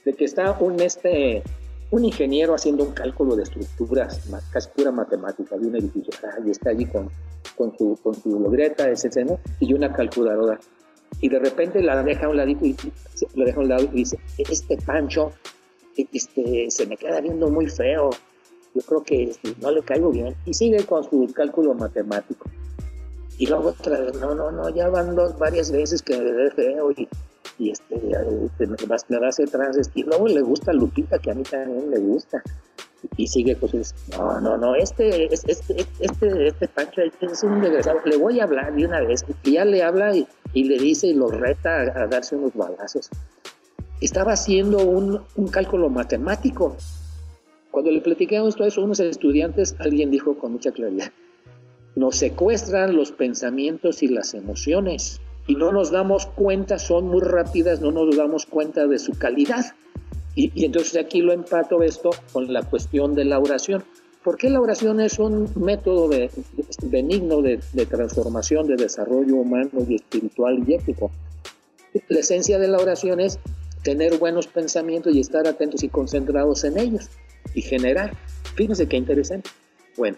de que está un, este, un ingeniero haciendo un cálculo de estructuras, casi pura matemática de un edificio, y está allí con, con, su, con su libreta, etc., y una calculadora. Y de repente la deja a un ladito y, la deja a un lado y dice, este Pancho este, se me queda viendo muy feo, yo creo que este, no le caigo bien. Y sigue con su cálculo matemático. Y luego otra vez, no, no, no, ya van dos, varias veces que me ve feo y y este, este me, va, a hacer trans y luego le gusta a Lupita que a mí también le gusta y sigue cosas no no no este este este este Pancho es un desgraciado le voy a hablar de una vez y ya le habla y, le dice y lo reta a, darse unos balazos. Estaba haciendo un, un cálculo matemático. Cuando le platicamos a eso unos estudiantes alguien dijo con mucha claridad nos secuestran los pensamientos y las emociones y no nos damos cuenta, son muy rápidas, no nos damos cuenta de su calidad. Y, entonces aquí lo empato esto con la cuestión de la oración. ¿Por qué la oración es un método benigno de, de, transformación, de desarrollo humano y espiritual y ético? La esencia de la oración es tener buenos pensamientos y estar atentos y concentrados en ellos y generar. Fíjense qué interesante. Bueno,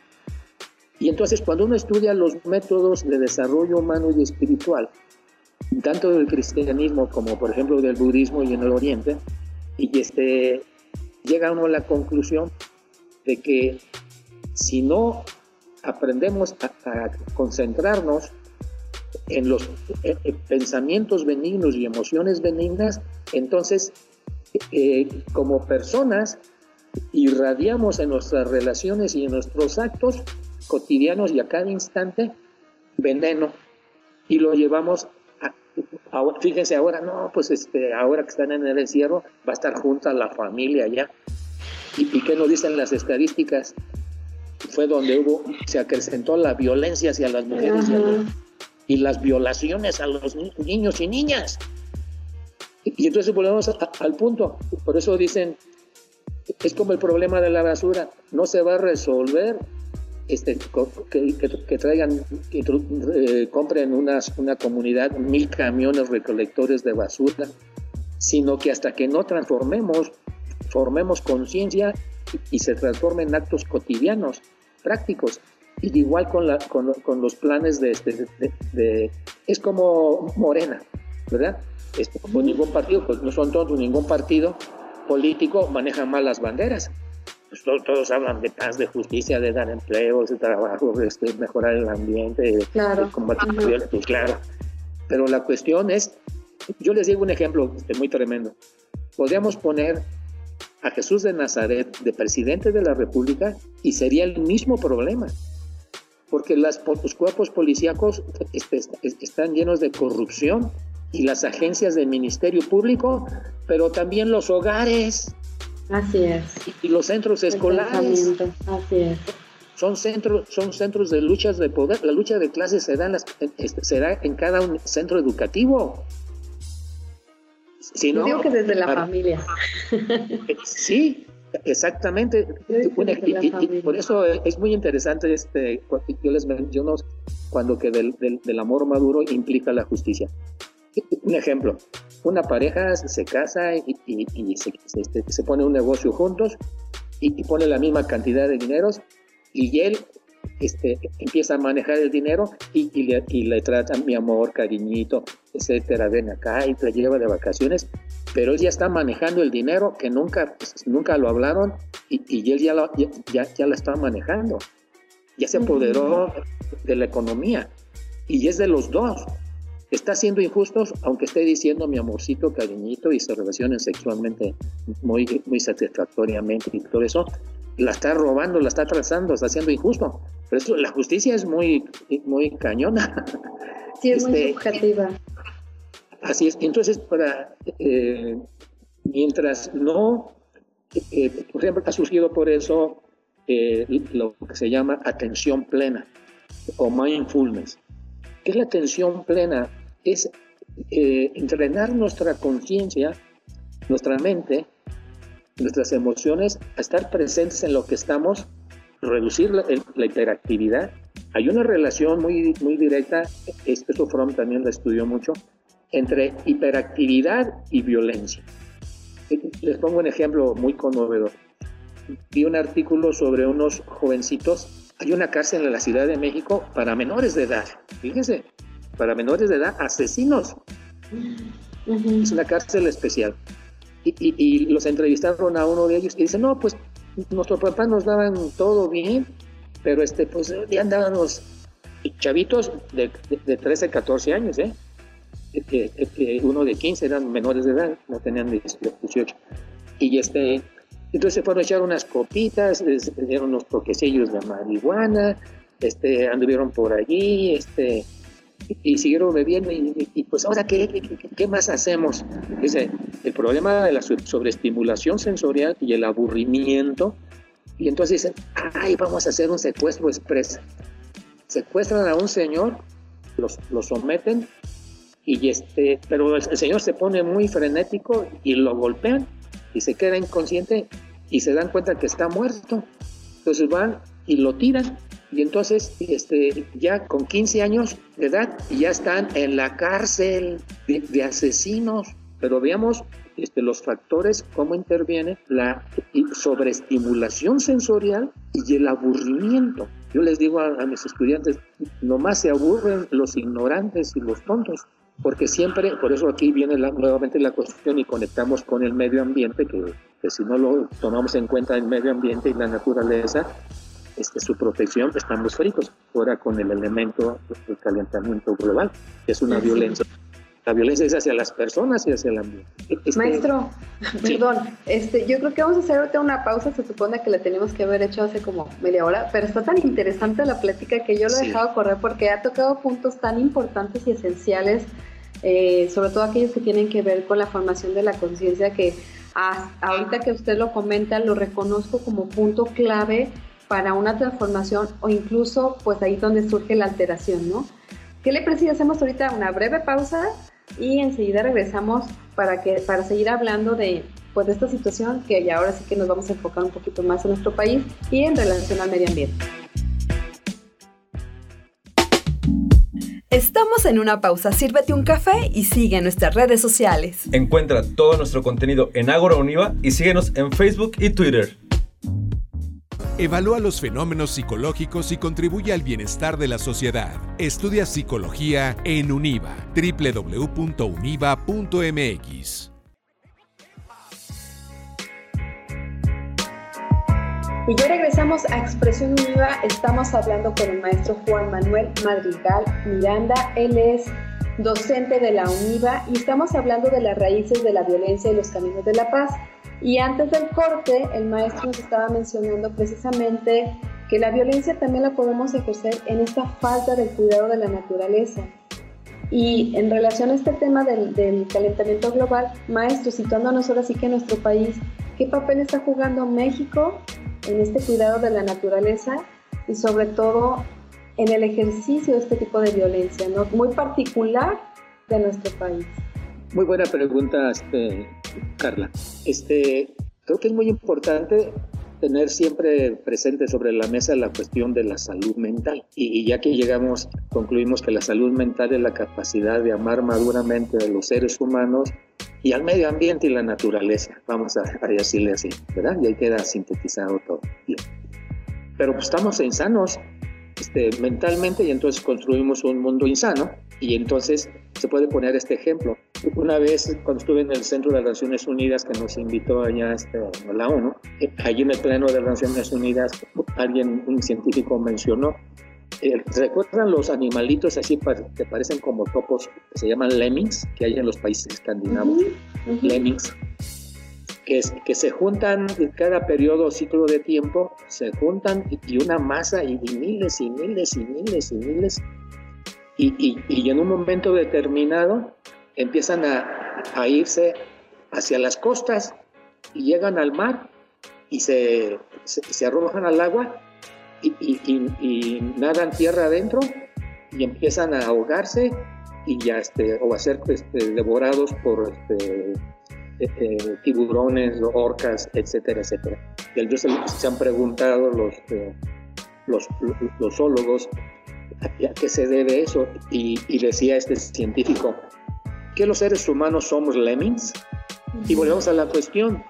y entonces cuando uno estudia los métodos de desarrollo humano y espiritual, tanto del cristianismo como por ejemplo del budismo y en el oriente, y este, llega uno a la conclusión de que si no aprendemos a, concentrarnos en los pensamientos benignos y emociones benignas, entonces eh, como personas irradiamos en nuestras relaciones y en nuestros actos cotidianos y a cada instante veneno y lo llevamos fíjense ahora, no, pues este, ahora que están en el encierro, va a estar junta la familia ya. ¿Y, qué nos dicen las estadísticas? Fue donde hubo, se acrecentó la violencia hacia las mujeres y, las violaciones a los niños y niñas. Y, entonces volvemos al punto. Por eso dicen, es como el problema de la basura, no se va a resolver este, que, traigan, que eh, compren una comunidad mil camiones recolectores de basura, sino que hasta que no transformemos, formemos conciencia y, se transformen en actos cotidianos, prácticos. Y igual con, la, con, los planes de, este, de, Es como Morena, ¿verdad? Este, como ningún partido, pues no son todos, ningún partido político maneja mal las banderas pues, todos, hablan de paz, de justicia, de dar empleos, de trabajo, de este, mejorar el ambiente, claro. combatir pues, claro. Pero la cuestión es, yo les digo un ejemplo este, muy tremendo. Podríamos poner a Jesús de Nazaret de presidente de la República y sería el mismo problema porque las, los cuerpos policíacos este, están llenos de corrupción y las agencias del Ministerio Público, pero también los hogares. Así es. Y, los centros escolares. Así es. Son centros, son centros de luchas de poder. La lucha de clases se da en, este, en cada un centro educativo. Si no, digo que desde la familia. Sí, Exactamente. por eso es muy interesante este, yo les menciono cuando que del, del, amor maduro implica la justicia. Un ejemplo, una pareja se casa y, se, este, se, pone un negocio juntos y, pone la misma cantidad de dineros y él este, empieza a manejar el dinero y, le, le trata mi amor, cariñito, etcétera, ven acá y te lleva de vacaciones, pero él ya está manejando el dinero que nunca, pues, nunca lo hablaron y, y él ya lo, ya, ya, está manejando, ya se apoderó de la economía y es de los dos. Está siendo injustos, aunque esté diciendo mi amorcito, cariñito y se relacionen sexualmente muy, muy satisfactoriamente y todo eso, la está robando, la está trazando, está siendo injusto. Pero esto, la justicia es muy, muy cañona. Sí, es muy este, subjetiva. Así es. Entonces, para eh, mientras no, eh, por ejemplo, ha surgido por eso eh, lo que se llama atención plena o mindfulness. ¿Qué es la atención plena? Es entrenar nuestra conciencia, nuestra mente, nuestras emociones a estar presentes en lo que estamos, reducir la, hiperactividad. Hay una relación muy, muy directa, esto Fromm también lo estudió mucho, entre hiperactividad y violencia. Les pongo un ejemplo muy conmovedor. Vi un artículo sobre unos jovencitos. Hay una cárcel en la Ciudad de México para menores de edad. Fíjense, para menores de edad, asesinos. Es una cárcel especial y, los entrevistaron a uno de ellos y dice, no, pues nuestros papás nos daban todo bien, pero este, pues ya andaban los chavitos de, de, 13, 14 años, ¿eh? uno de 15 eran menores de edad, no tenían 18. Y este, entonces se fueron a echar unas copitas, les dieron unos toquecillos de marihuana, este, anduvieron por allí, este, y siguieron bebiendo y, pues ahora ¿qué, qué, más hacemos dice el problema de la sobreestimulación sensorial y el aburrimiento y entonces dicen ay vamos a hacer un secuestro express secuestran a un señor lo someten y este pero el, el señor se pone muy frenético y lo golpean y se queda inconsciente y se dan cuenta que está muerto entonces van y lo tiran y entonces, este, ya con 15 años de edad, ya están en la cárcel de, asesinos. Pero veamos este, los factores, cómo interviene la sobreestimulación sensorial y el aburrimiento. Yo les digo a, mis estudiantes, nomás se aburren los ignorantes y los tontos, porque siempre, por eso aquí viene nuevamente la cuestión y conectamos con el medio ambiente, que, que si no lo tomamos en cuenta el medio ambiente y la naturaleza, este, su protección, estamos fritos, ahora con el elemento del calentamiento global, que es una violencia. La violencia es hacia las personas y hacia el ambiente. Este, Maestro, perdón, este, yo creo que vamos a hacer ahorita una pausa, se supone que la teníamos que haber hecho hace como media hora, pero está tan interesante la plática que yo lo he dejado correr porque ha tocado puntos tan importantes y esenciales, eh, sobre todo aquellos que tienen que ver con la formación de la conciencia que ahorita que usted lo comenta, lo reconozco como punto clave para una transformación o incluso pues ahí donde surge la alteración, ¿no? ¿Qué le parece hacemos ahorita una breve pausa y enseguida regresamos para, que, para seguir hablando de, pues, de esta situación que ya ahora sí que nos vamos a enfocar un poquito más en nuestro país y en relación al medio ambiente? Estamos en una pausa, sírvete un café y sigue nuestras redes sociales. Encuentra todo nuestro contenido en Agora Univa y síguenos en Facebook y Twitter. Evalúa los fenómenos psicológicos y contribuye al bienestar de la sociedad. Estudia psicología en UNIVA, www.univa.mx. Y ya regresamos a Expresión Univa. Estamos hablando con el maestro Juan Manuel Madrigal Miranda. Él es docente de la UNIVA y estamos hablando de las raíces de la violencia y los caminos de la paz. Y antes del corte, el maestro nos estaba mencionando precisamente que la violencia también la podemos ejercer en esta falta del cuidado de la naturaleza. Y en relación a este tema del, calentamiento global, maestro, situándonos ahora sí que en nuestro país, ¿qué papel está jugando México en este cuidado de la naturaleza y sobre todo en el ejercicio de este tipo de violencia, ¿no? muy particular de nuestro país? Muy buena pregunta, este, Carla. Este, creo que es muy importante tener siempre presente sobre la mesa la cuestión de la salud mental. Y, ya que llegamos, concluimos que la salud mental es la capacidad de amar maduramente a los seres humanos y al medio ambiente y la naturaleza. Vamos a, decirle así, ¿verdad? Y ahí queda sintetizado todo. Pero pues, estamos insanos este, mentalmente y entonces construimos un mundo insano y entonces se puede poner este ejemplo. Una vez cuando estuve en el Centro de las Naciones Unidas que nos invitó allá este, a la ONU, allí en el Pleno de las Naciones Unidas alguien, un científico mencionó, eh, ¿recuerdan los animalitos así que parecen como topos que se llaman lemmings que hay en los países escandinavos? Lemmings. Que, que, se juntan cada periodo o ciclo de tiempo, se juntan y, una masa y, y miles y miles y miles y miles y, en un momento determinado empiezan a, irse hacia las costas y llegan al mar y se, se, arrojan al agua y, nadan tierra adentro y empiezan a ahogarse y ya este, o a ser este, devorados por este, eh, eh, tiburones, orcas, etcétera, etcétera. Y ellos se, han preguntado los, eh, los, los zoólogos ¿A qué se debe eso? Y, decía este científico, que los seres humanos somos lemmings. Y volvemos a la cuestión.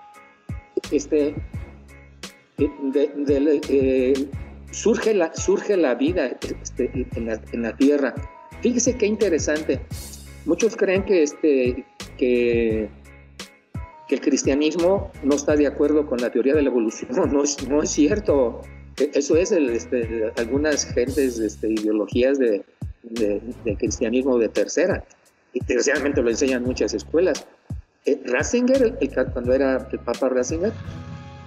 Este, eh, surge, la, surge la vida este, en, la, Tierra. Fíjese qué interesante. Muchos creen que, este, que, que el cristianismo no está de acuerdo con la teoría de la evolución. No, es, no es cierto. Eso es el, este, algunas gentes, este, ideologías de, cristianismo de tercera. Y desgraciadamente lo enseñan muchas escuelas. Eh, Ratzinger, cuando era el Papa Ratzinger,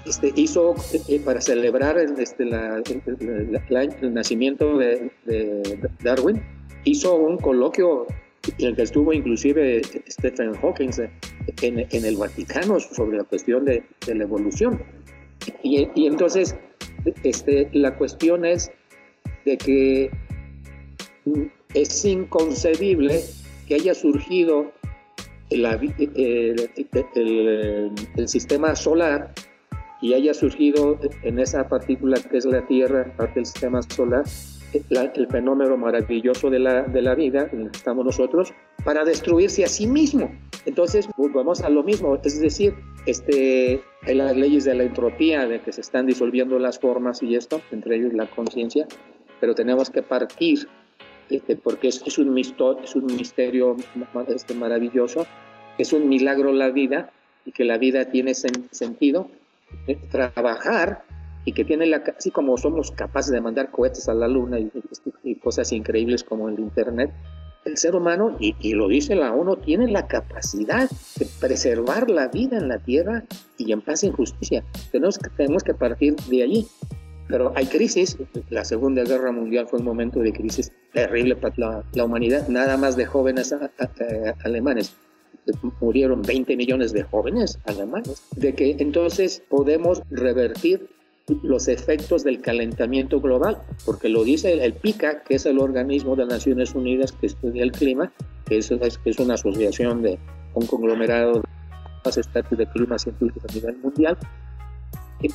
este, hizo eh, para celebrar el, este, el nacimiento de, Darwin, hizo un coloquio en el que estuvo inclusive Stephen Hawking en, el Vaticano sobre la cuestión de, la evolución. Y, y entonces este, la cuestión es de que es inconcebible que haya surgido el, sistema solar y haya surgido en esa partícula que es la Tierra, parte del sistema solar, el fenómeno maravilloso de la, de la vida, en el estamos nosotros, para destruirse a sí mismo. Entonces, pues, vamos a lo mismo, es decir, este, hay las leyes de la entropía, de que se están disolviendo las formas y esto, entre ellos la conciencia, pero tenemos que partir, este, porque es, es, un misterio, es un misterio este, maravilloso, es un milagro la vida y que la vida tiene sentido, eh, trabajar y que tiene la, así como somos capaces de mandar cohetes a la luna y, y cosas increíbles como el Internet, el ser humano, y, lo dice la ONU, tiene la capacidad de preservar la vida en la Tierra y en paz y justicia. Tenemos que, tenemos que partir de allí. Pero hay crisis. La Segunda Guerra Mundial fue un momento de crisis terrible para la, humanidad. Nada más de jóvenes alemanes. Murieron 20 millones de jóvenes alemanes. De que entonces podemos revertir los efectos del calentamiento global, porque lo dice el, PICA, que es el organismo de las Naciones Unidas que estudia el clima, que es, es una asociación de un conglomerado de las estatus de clima científico a nivel mundial,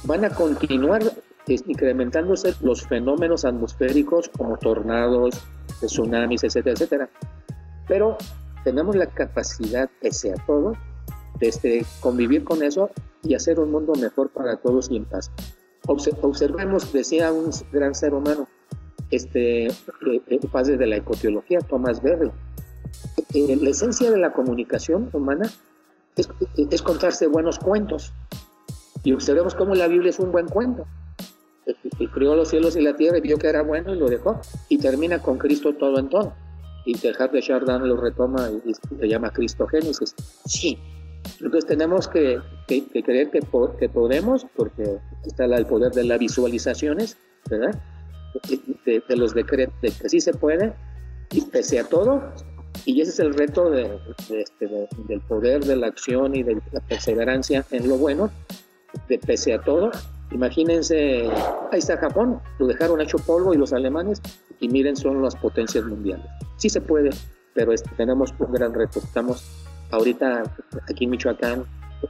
van a continuar incrementándose los fenómenos atmosféricos como tornados, tsunamis, etcétera, etcétera. Pero tenemos la capacidad, pese a todo, de este, convivir con eso y hacer un mundo mejor para todos y en paz observemos, decía un gran ser humano, este, padre de la ecoteología, Tomás Berry, eh, la esencia de la comunicación humana es, contarse buenos cuentos. Y observemos cómo la Biblia es un buen cuento. Y crió los cielos y la tierra y vio que era bueno y lo dejó. Y termina con Cristo todo en todo. Y dejar de Chardin lo retoma y, se llama Cristogénesis. Sí. Entonces tenemos que, creer que, que, podemos, porque está el poder de las visualizaciones, ¿verdad? De, los decretos, de que sí se puede, y pese a todo, y ese es el reto de, este, del poder de la acción y de la perseverancia en lo bueno, de pese a todo, Imagínense, ahí está Japón, lo dejaron hecho polvo y los alemanes, y miren, son las potencias mundiales. Sí se puede, pero tenemos un gran reto. Estamos ahorita aquí en Michoacán,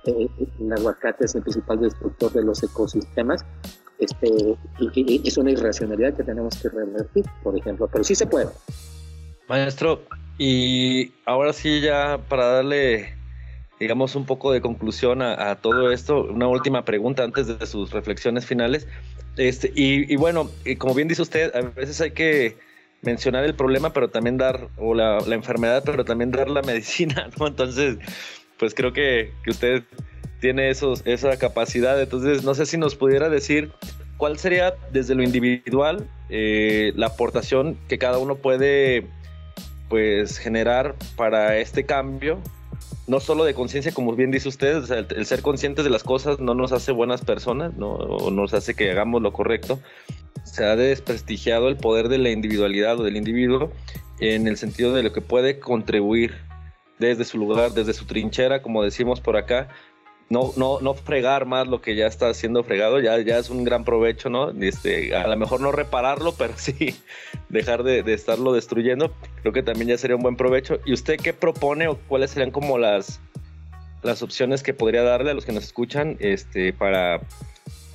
eh, el aguacate es el principal destructor de los ecosistemas. Este, y, es una irracionalidad que tenemos que revertir, por ejemplo, pero sí se puede. Maestro, y ahora sí ya para darle digamos, un poco de conclusión a, todo esto, una última pregunta antes de sus reflexiones finales. Este, y, bueno, como bien dice usted, a veces hay que mencionar el problema, pero también dar, o la, enfermedad, pero también dar la medicina, ¿no? Entonces, pues creo que, que usted tiene esos, esa capacidad. Entonces, no sé si nos pudiera decir cuál sería desde lo individual eh, la aportación que cada uno puede pues generar para este cambio no solo de conciencia, como bien dice usted, el, ser conscientes de las cosas no nos hace buenas personas, ¿no? nos hace que hagamos lo correcto. Se ha desprestigiado el poder de la individualidad o del individuo en el sentido de lo que puede contribuir desde su lugar, desde su trinchera, como decimos por acá, no, no, no fregar más lo que ya está siendo fregado, ya, ya es un gran provecho, ¿no? Este, a lo mejor no repararlo, pero sí dejar de, estarlo destruyendo, creo que también ya sería un buen provecho. ¿Y usted qué propone o cuáles serían como las, las opciones que podría darle a los que nos escuchan este, para,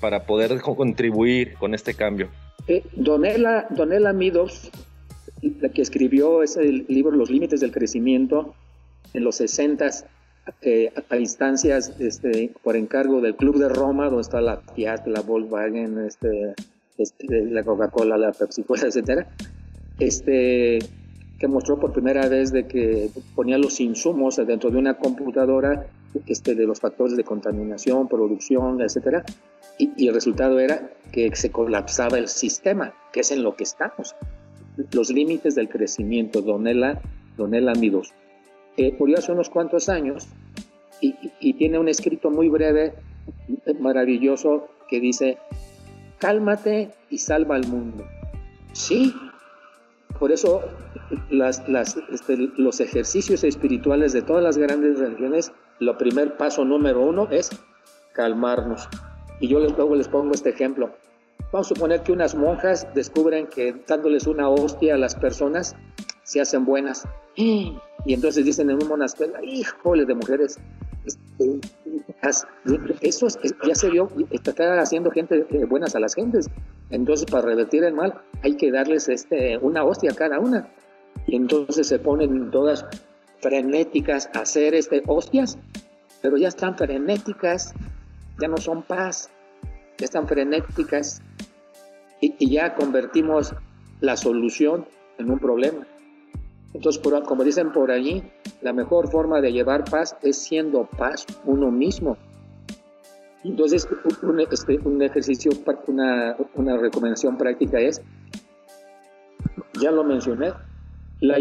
para poder contribuir con este cambio? Eh, Donela, Donela Midos, la que escribió ese libro Los Límites del Crecimiento en los 60 a instancias este, por encargo del Club de Roma, donde está la Fiat, la Volkswagen, este, este, la Coca-Cola, la Pepsi etcétera, este, que mostró por primera vez de que ponía los insumos dentro de una computadora este, de los factores de contaminación, producción, etcétera, y, el resultado era que se colapsaba el sistema, que es en lo que estamos. Los límites del crecimiento, Donela, Donela Midos murió hace unos cuantos años y, tiene un escrito muy breve, maravilloso, que dice, cálmate y salva al mundo. Sí, por eso las, este, los ejercicios espirituales de todas las grandes religiones, lo primer paso número uno es calmarnos. Y yo luego les pongo este ejemplo. Vamos a suponer que unas monjas descubren que dándoles una hostia a las personas se hacen buenas. Y entonces dicen en un monasterio, híjole de mujeres, este, eso ya se vio, está haciendo gente eh, buenas a las gentes. Entonces para revertir el mal hay que darles este, una hostia a cada una. Y entonces se ponen todas frenéticas a hacer este, hostias, pero ya están frenéticas, ya no son paz, ya están frenéticas y ya convertimos la solución en un problema. Entonces, como dicen por allí, la mejor forma de llevar paz es siendo paz uno mismo. Entonces, un, este, ejercicio, una, una, recomendación práctica es, ya lo mencioné, la,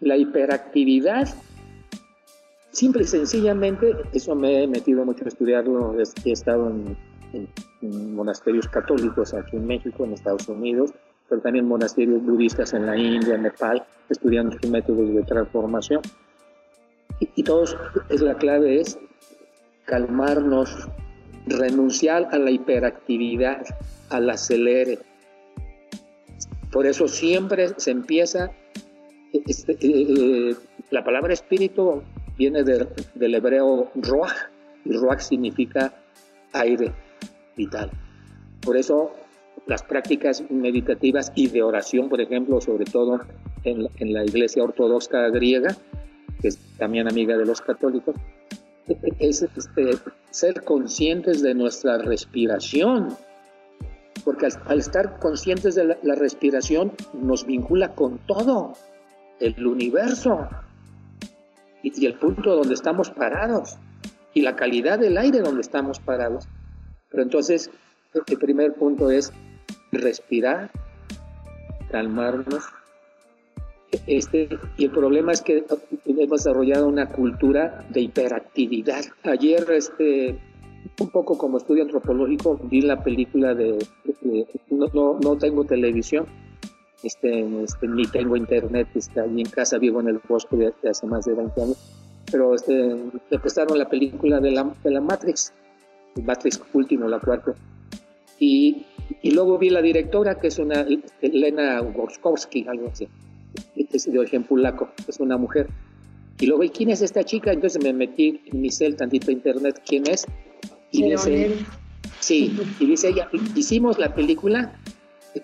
la hiperactividad, simple y sencillamente, eso me he metido mucho a estudiarlo, he estado en, en monasterios católicos aquí en México, en Estados Unidos, pero también monasterios budistas en la India, Nepal, estudiando sus métodos de transformación. Y, todos, es la clave es calmarnos, renunciar a la hiperactividad, al acelere. Por eso siempre se empieza, este, eh, eh, la palabra espíritu viene del hebreo ruach, y ruach significa aire vital. Por eso las prácticas meditativas y de oración, por ejemplo, sobre todo en, la iglesia ortodoxa griega, que es también amiga de los católicos, es este, ser conscientes de nuestra respiración, porque al, estar conscientes de la, respiración nos vincula con todo, el universo y, y el punto donde estamos parados y la calidad del aire donde estamos parados. Pero entonces, el primer punto es respirar, calmarnos. Este, y el problema es que hemos desarrollado una cultura de hiperactividad. Ayer, este, un poco como estudio antropológico, vi la película de, no, no, tengo televisión, este, este, ni tengo internet, está ahí en casa, vivo en el bosque de, hace más de 20 años, pero este, empezaron la película de la, de la Matrix, Matrix último, la cuarta, y, y, luego vi la directora, que es una Elena Gorskowski, algo así, es de origen polaco, es una mujer. Y luego, ¿y quién es esta chica? Entonces me metí en mi cel tantito internet, ¿quién es? Y dice, sí, y dice ella, hicimos la película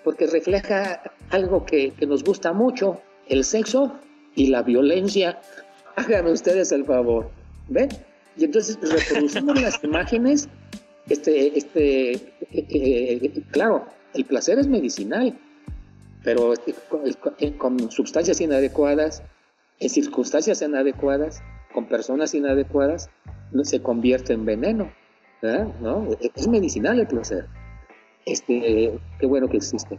porque refleja algo que, que nos gusta mucho, el sexo y la violencia. Háganme ustedes el favor, ¿ven? Y entonces reproducimos las imágenes, este, este, eh, eh, claro, el placer es medicinal, pero este, con, sustancias inadecuadas, en circunstancias inadecuadas, con personas inadecuadas, se convierte en veneno. ¿no? Es medicinal el placer. Este, qué bueno que existe.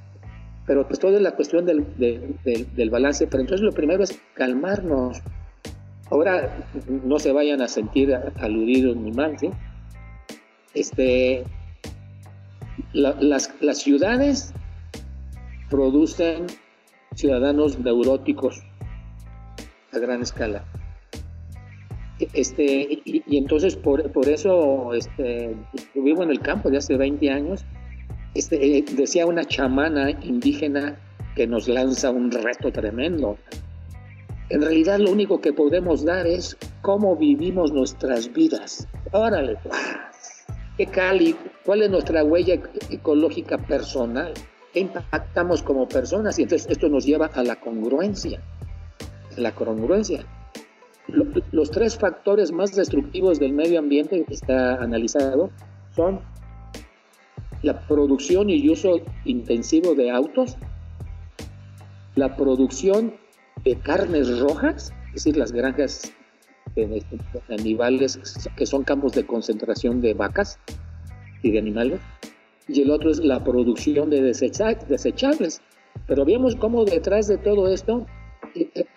Pero pues toda la cuestión del, del, balance, pero entonces lo primero es calmarnos. Ahora no se vayan a sentir aludidos ni mal, ¿sí? Este, las, las ciudades producen ciudadanos neuróticos a gran escala. Este, y, entonces por, por eso este, vivo en el campo de hace 20 años. Este, eh, decía una chamana indígena que nos lanza un reto tremendo. En realidad lo único que podemos dar es cómo vivimos nuestras vidas. Órale, qué cali, cuál es nuestra huella ecológica personal, qué impactamos como personas. Y entonces esto nos lleva a la congruencia. La congruencia los tres factores más destructivos del medio ambiente que está analizado son la producción y uso intensivo de autos, la producción de carnes rojas, es decir, las granjas de, animales que son campos de concentración de vacas y de animales, y el otro es la producción de desechables. Pero vemos cómo detrás de todo esto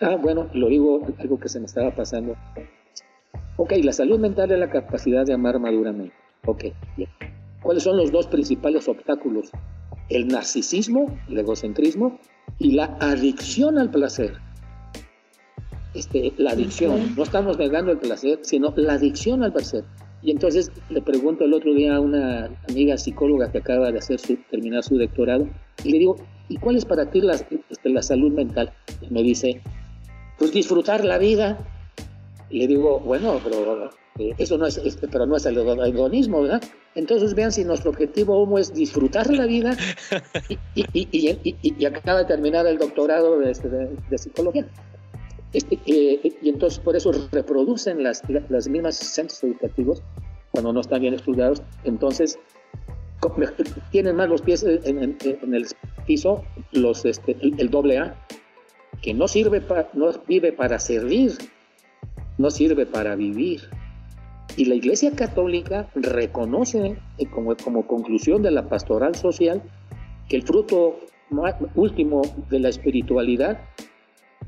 Ah, bueno, lo digo, algo que se me estaba pasando. Ok, la salud mental es la capacidad de amar maduramente. Ok, bien. ¿Cuáles son los dos principales obstáculos? El narcisismo, el egocentrismo y la adicción al placer. Este, la adicción, no estamos negando el placer, sino la adicción al placer. Y entonces le pregunto el otro día a una amiga psicóloga que acaba de hacer su, terminar su doctorado, y le digo, ¿y cuál es para ti la, este, la salud mental? Y me dice, pues disfrutar la vida. Y le digo, bueno, pero eh, eso no es, este, pero no es el hedonismo, ¿verdad? Entonces vean si nuestro objetivo es disfrutar la vida y, y, y, y acaba de terminar el doctorado de, este, de, psicología. Este, eh, y entonces por eso reproducen las, las mismas centros educativos cuando no están bien estudiados. Entonces tienen más los pies en, el piso, los, este, el, doble A, que no sirve para, no vive para servir, no sirve para vivir. Y la Iglesia Católica reconoce eh, como, como conclusión de la pastoral social que el fruto último de la espiritualidad,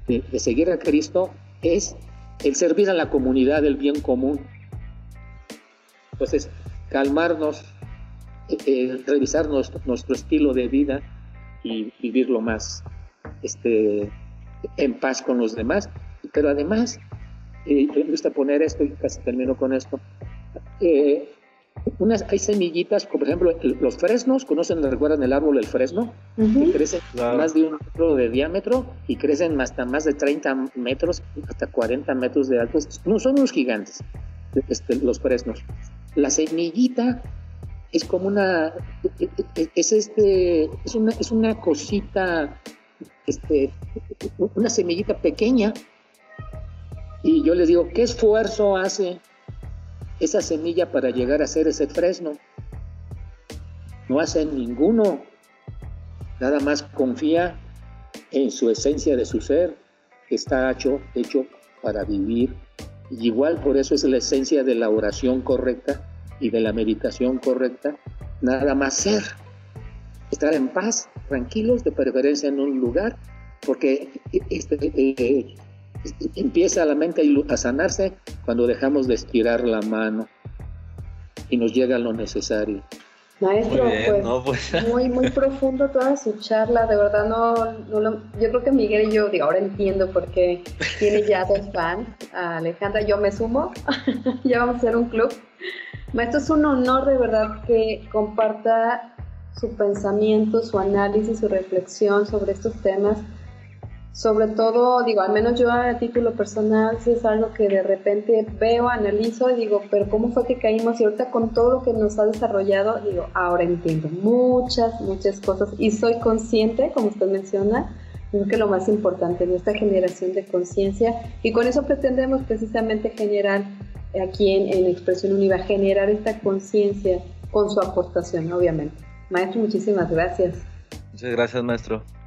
de, seguir a Cristo, es el servir a la comunidad del bien común. Entonces, calmarnos, eh, revisar nuestro, estilo de vida y vivirlo más este, en paz con los demás. Pero además, eh, me gusta poner esto y casi termino con esto. Eh, unas, hay semillitas, como por ejemplo los fresnos, ¿conocen, recuerdan el árbol del fresno? Que crecen más de un metro de diámetro y crecen hasta más de 30 metros, hasta 40 metros de alto. No, son unos gigantes, este, los fresnos. La semillita es como una, es este, es una, es una cosita, este, una semillita pequeña. Y yo les digo, ¿qué esfuerzo hace esa semilla para llegar a ser ese fresno? No hace ninguno. Nada más confía en su esencia de su ser, que está hecho, hecho para vivir. Y igual por eso es la esencia de la oración correcta y de la meditación correcta, nada más ser. estar en paz, tranquilos, de preferencia en un lugar, porque este, eh, empieza la mente a sanarse cuando dejamos de estirar la mano y nos llega lo necesario. Maestro, pues, pues, muy, muy profundo toda su charla, de verdad no, no yo creo que Miguel y yo, digo, ahora entiendo por qué tiene ya dos fans, Alejandra, yo me sumo, ya vamos a hacer un club. Maestro, es un honor de verdad que comparta su pensamiento, su análisis, su reflexión sobre estos temas sobre todo, digo, al menos yo a título personal, si es algo que de repente veo, analizo y digo, pero ¿cómo fue que caímos? Y ahorita con todo lo que nos ha desarrollado, digo, ahora entiendo muchas, muchas cosas y soy consciente, como usted menciona, creo que lo más importante en esta generación de conciencia y con eso pretendemos precisamente generar aquí en, en Expresión Univa, generar esta conciencia con su aportación, obviamente. Maestro, muchísimas gracias. Muchas gracias, maestro.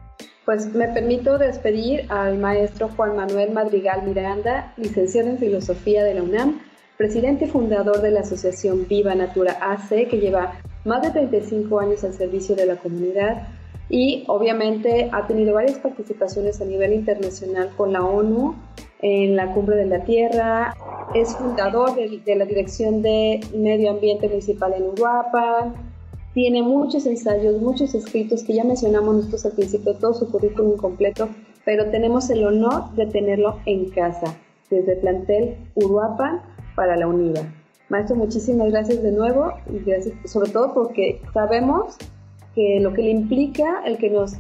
Pues me permito despedir al maestro Juan Manuel Madrigal Miranda, licenciado en Filosofía de la UNAM, presidente y fundador de la Asociación Viva Natura AC, que lleva más de 35 años al servicio de la comunidad y obviamente ha tenido varias participaciones a nivel internacional con la ONU en la Cumbre de la Tierra, es fundador de, la Dirección de Medio Ambiente Municipal en Uruapan, tiene muchos ensayos, muchos escritos que ya mencionamos nosotros al principio, todo su currículum completo, pero tenemos el honor de tenerlo en casa, desde plantel Uruapan para la UNIVA. Maestro, muchísimas gracias de nuevo y gracias sobre todo porque sabemos que lo que le implica el que nos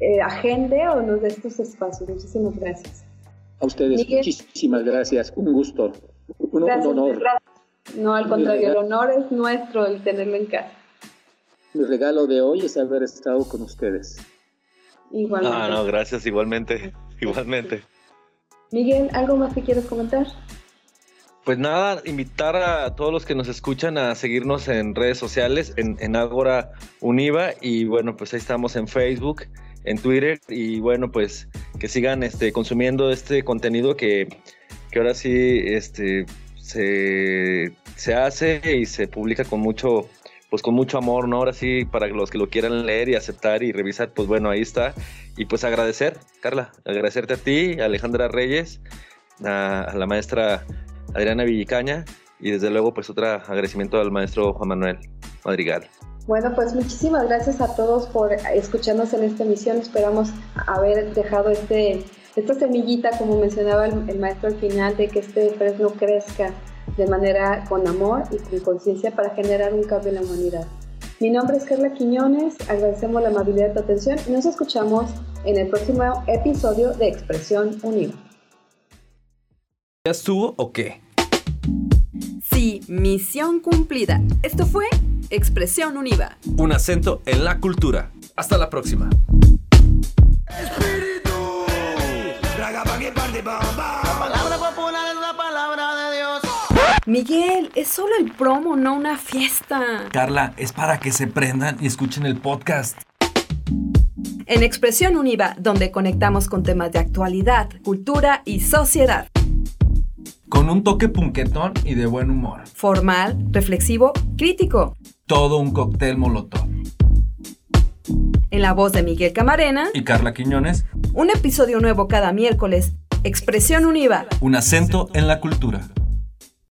eh, agende o nos dé estos espacios. Muchísimas gracias. A ustedes, muchísimas gracias. Un gusto. Un, honor. No, al contrario, el honor es nuestro el tenerlo en casa mi regalo de hoy es haber estado con ustedes. Igualmente. Ah, no, gracias, igualmente, igualmente. Miguel, ¿algo más que quieras comentar? Pues nada, invitar a todos los que nos escuchan a seguirnos en redes sociales, en, en Ágora Univa, y bueno, pues ahí estamos en Facebook, en Twitter, y bueno, pues que sigan este, consumiendo este contenido que, que ahora sí este, se, se hace y se publica con mucho pues con mucho amor, ¿no? Ahora sí, para los que lo quieran leer y aceptar y revisar, pues bueno, ahí está. Y pues agradecer, Carla, agradecerte a ti, a Alejandra Reyes, a, la maestra Adriana Villicaña y desde luego pues otro agradecimiento al maestro Juan Manuel Madrigal. Bueno, pues muchísimas gracias a todos por escucharnos en esta emisión. Esperamos haber dejado este, esta semillita, como mencionaba el, el maestro al final, de que este fresno crezca de manera con amor y con conciencia para generar un cambio en la humanidad. Mi nombre es Carla Quiñones, agradecemos la amabilidad de tu atención y nos escuchamos en el próximo episodio de Expresión Unida. ¿Ya estuvo o qué? Sí, misión cumplida. Esto fue Expresión Univa. Un acento en la cultura. Hasta la próxima. Miguel, es solo el promo, no una fiesta. Carla, es para que se prendan y escuchen el podcast. En Expresión Univa, donde conectamos con temas de actualidad, cultura y sociedad. Con un toque punquetón y de buen humor. Formal, reflexivo, crítico. Todo un cóctel molotov. En la voz de Miguel Camarena y Carla Quiñones. Un episodio nuevo cada miércoles. Expresión Univa. Un acento en la cultura.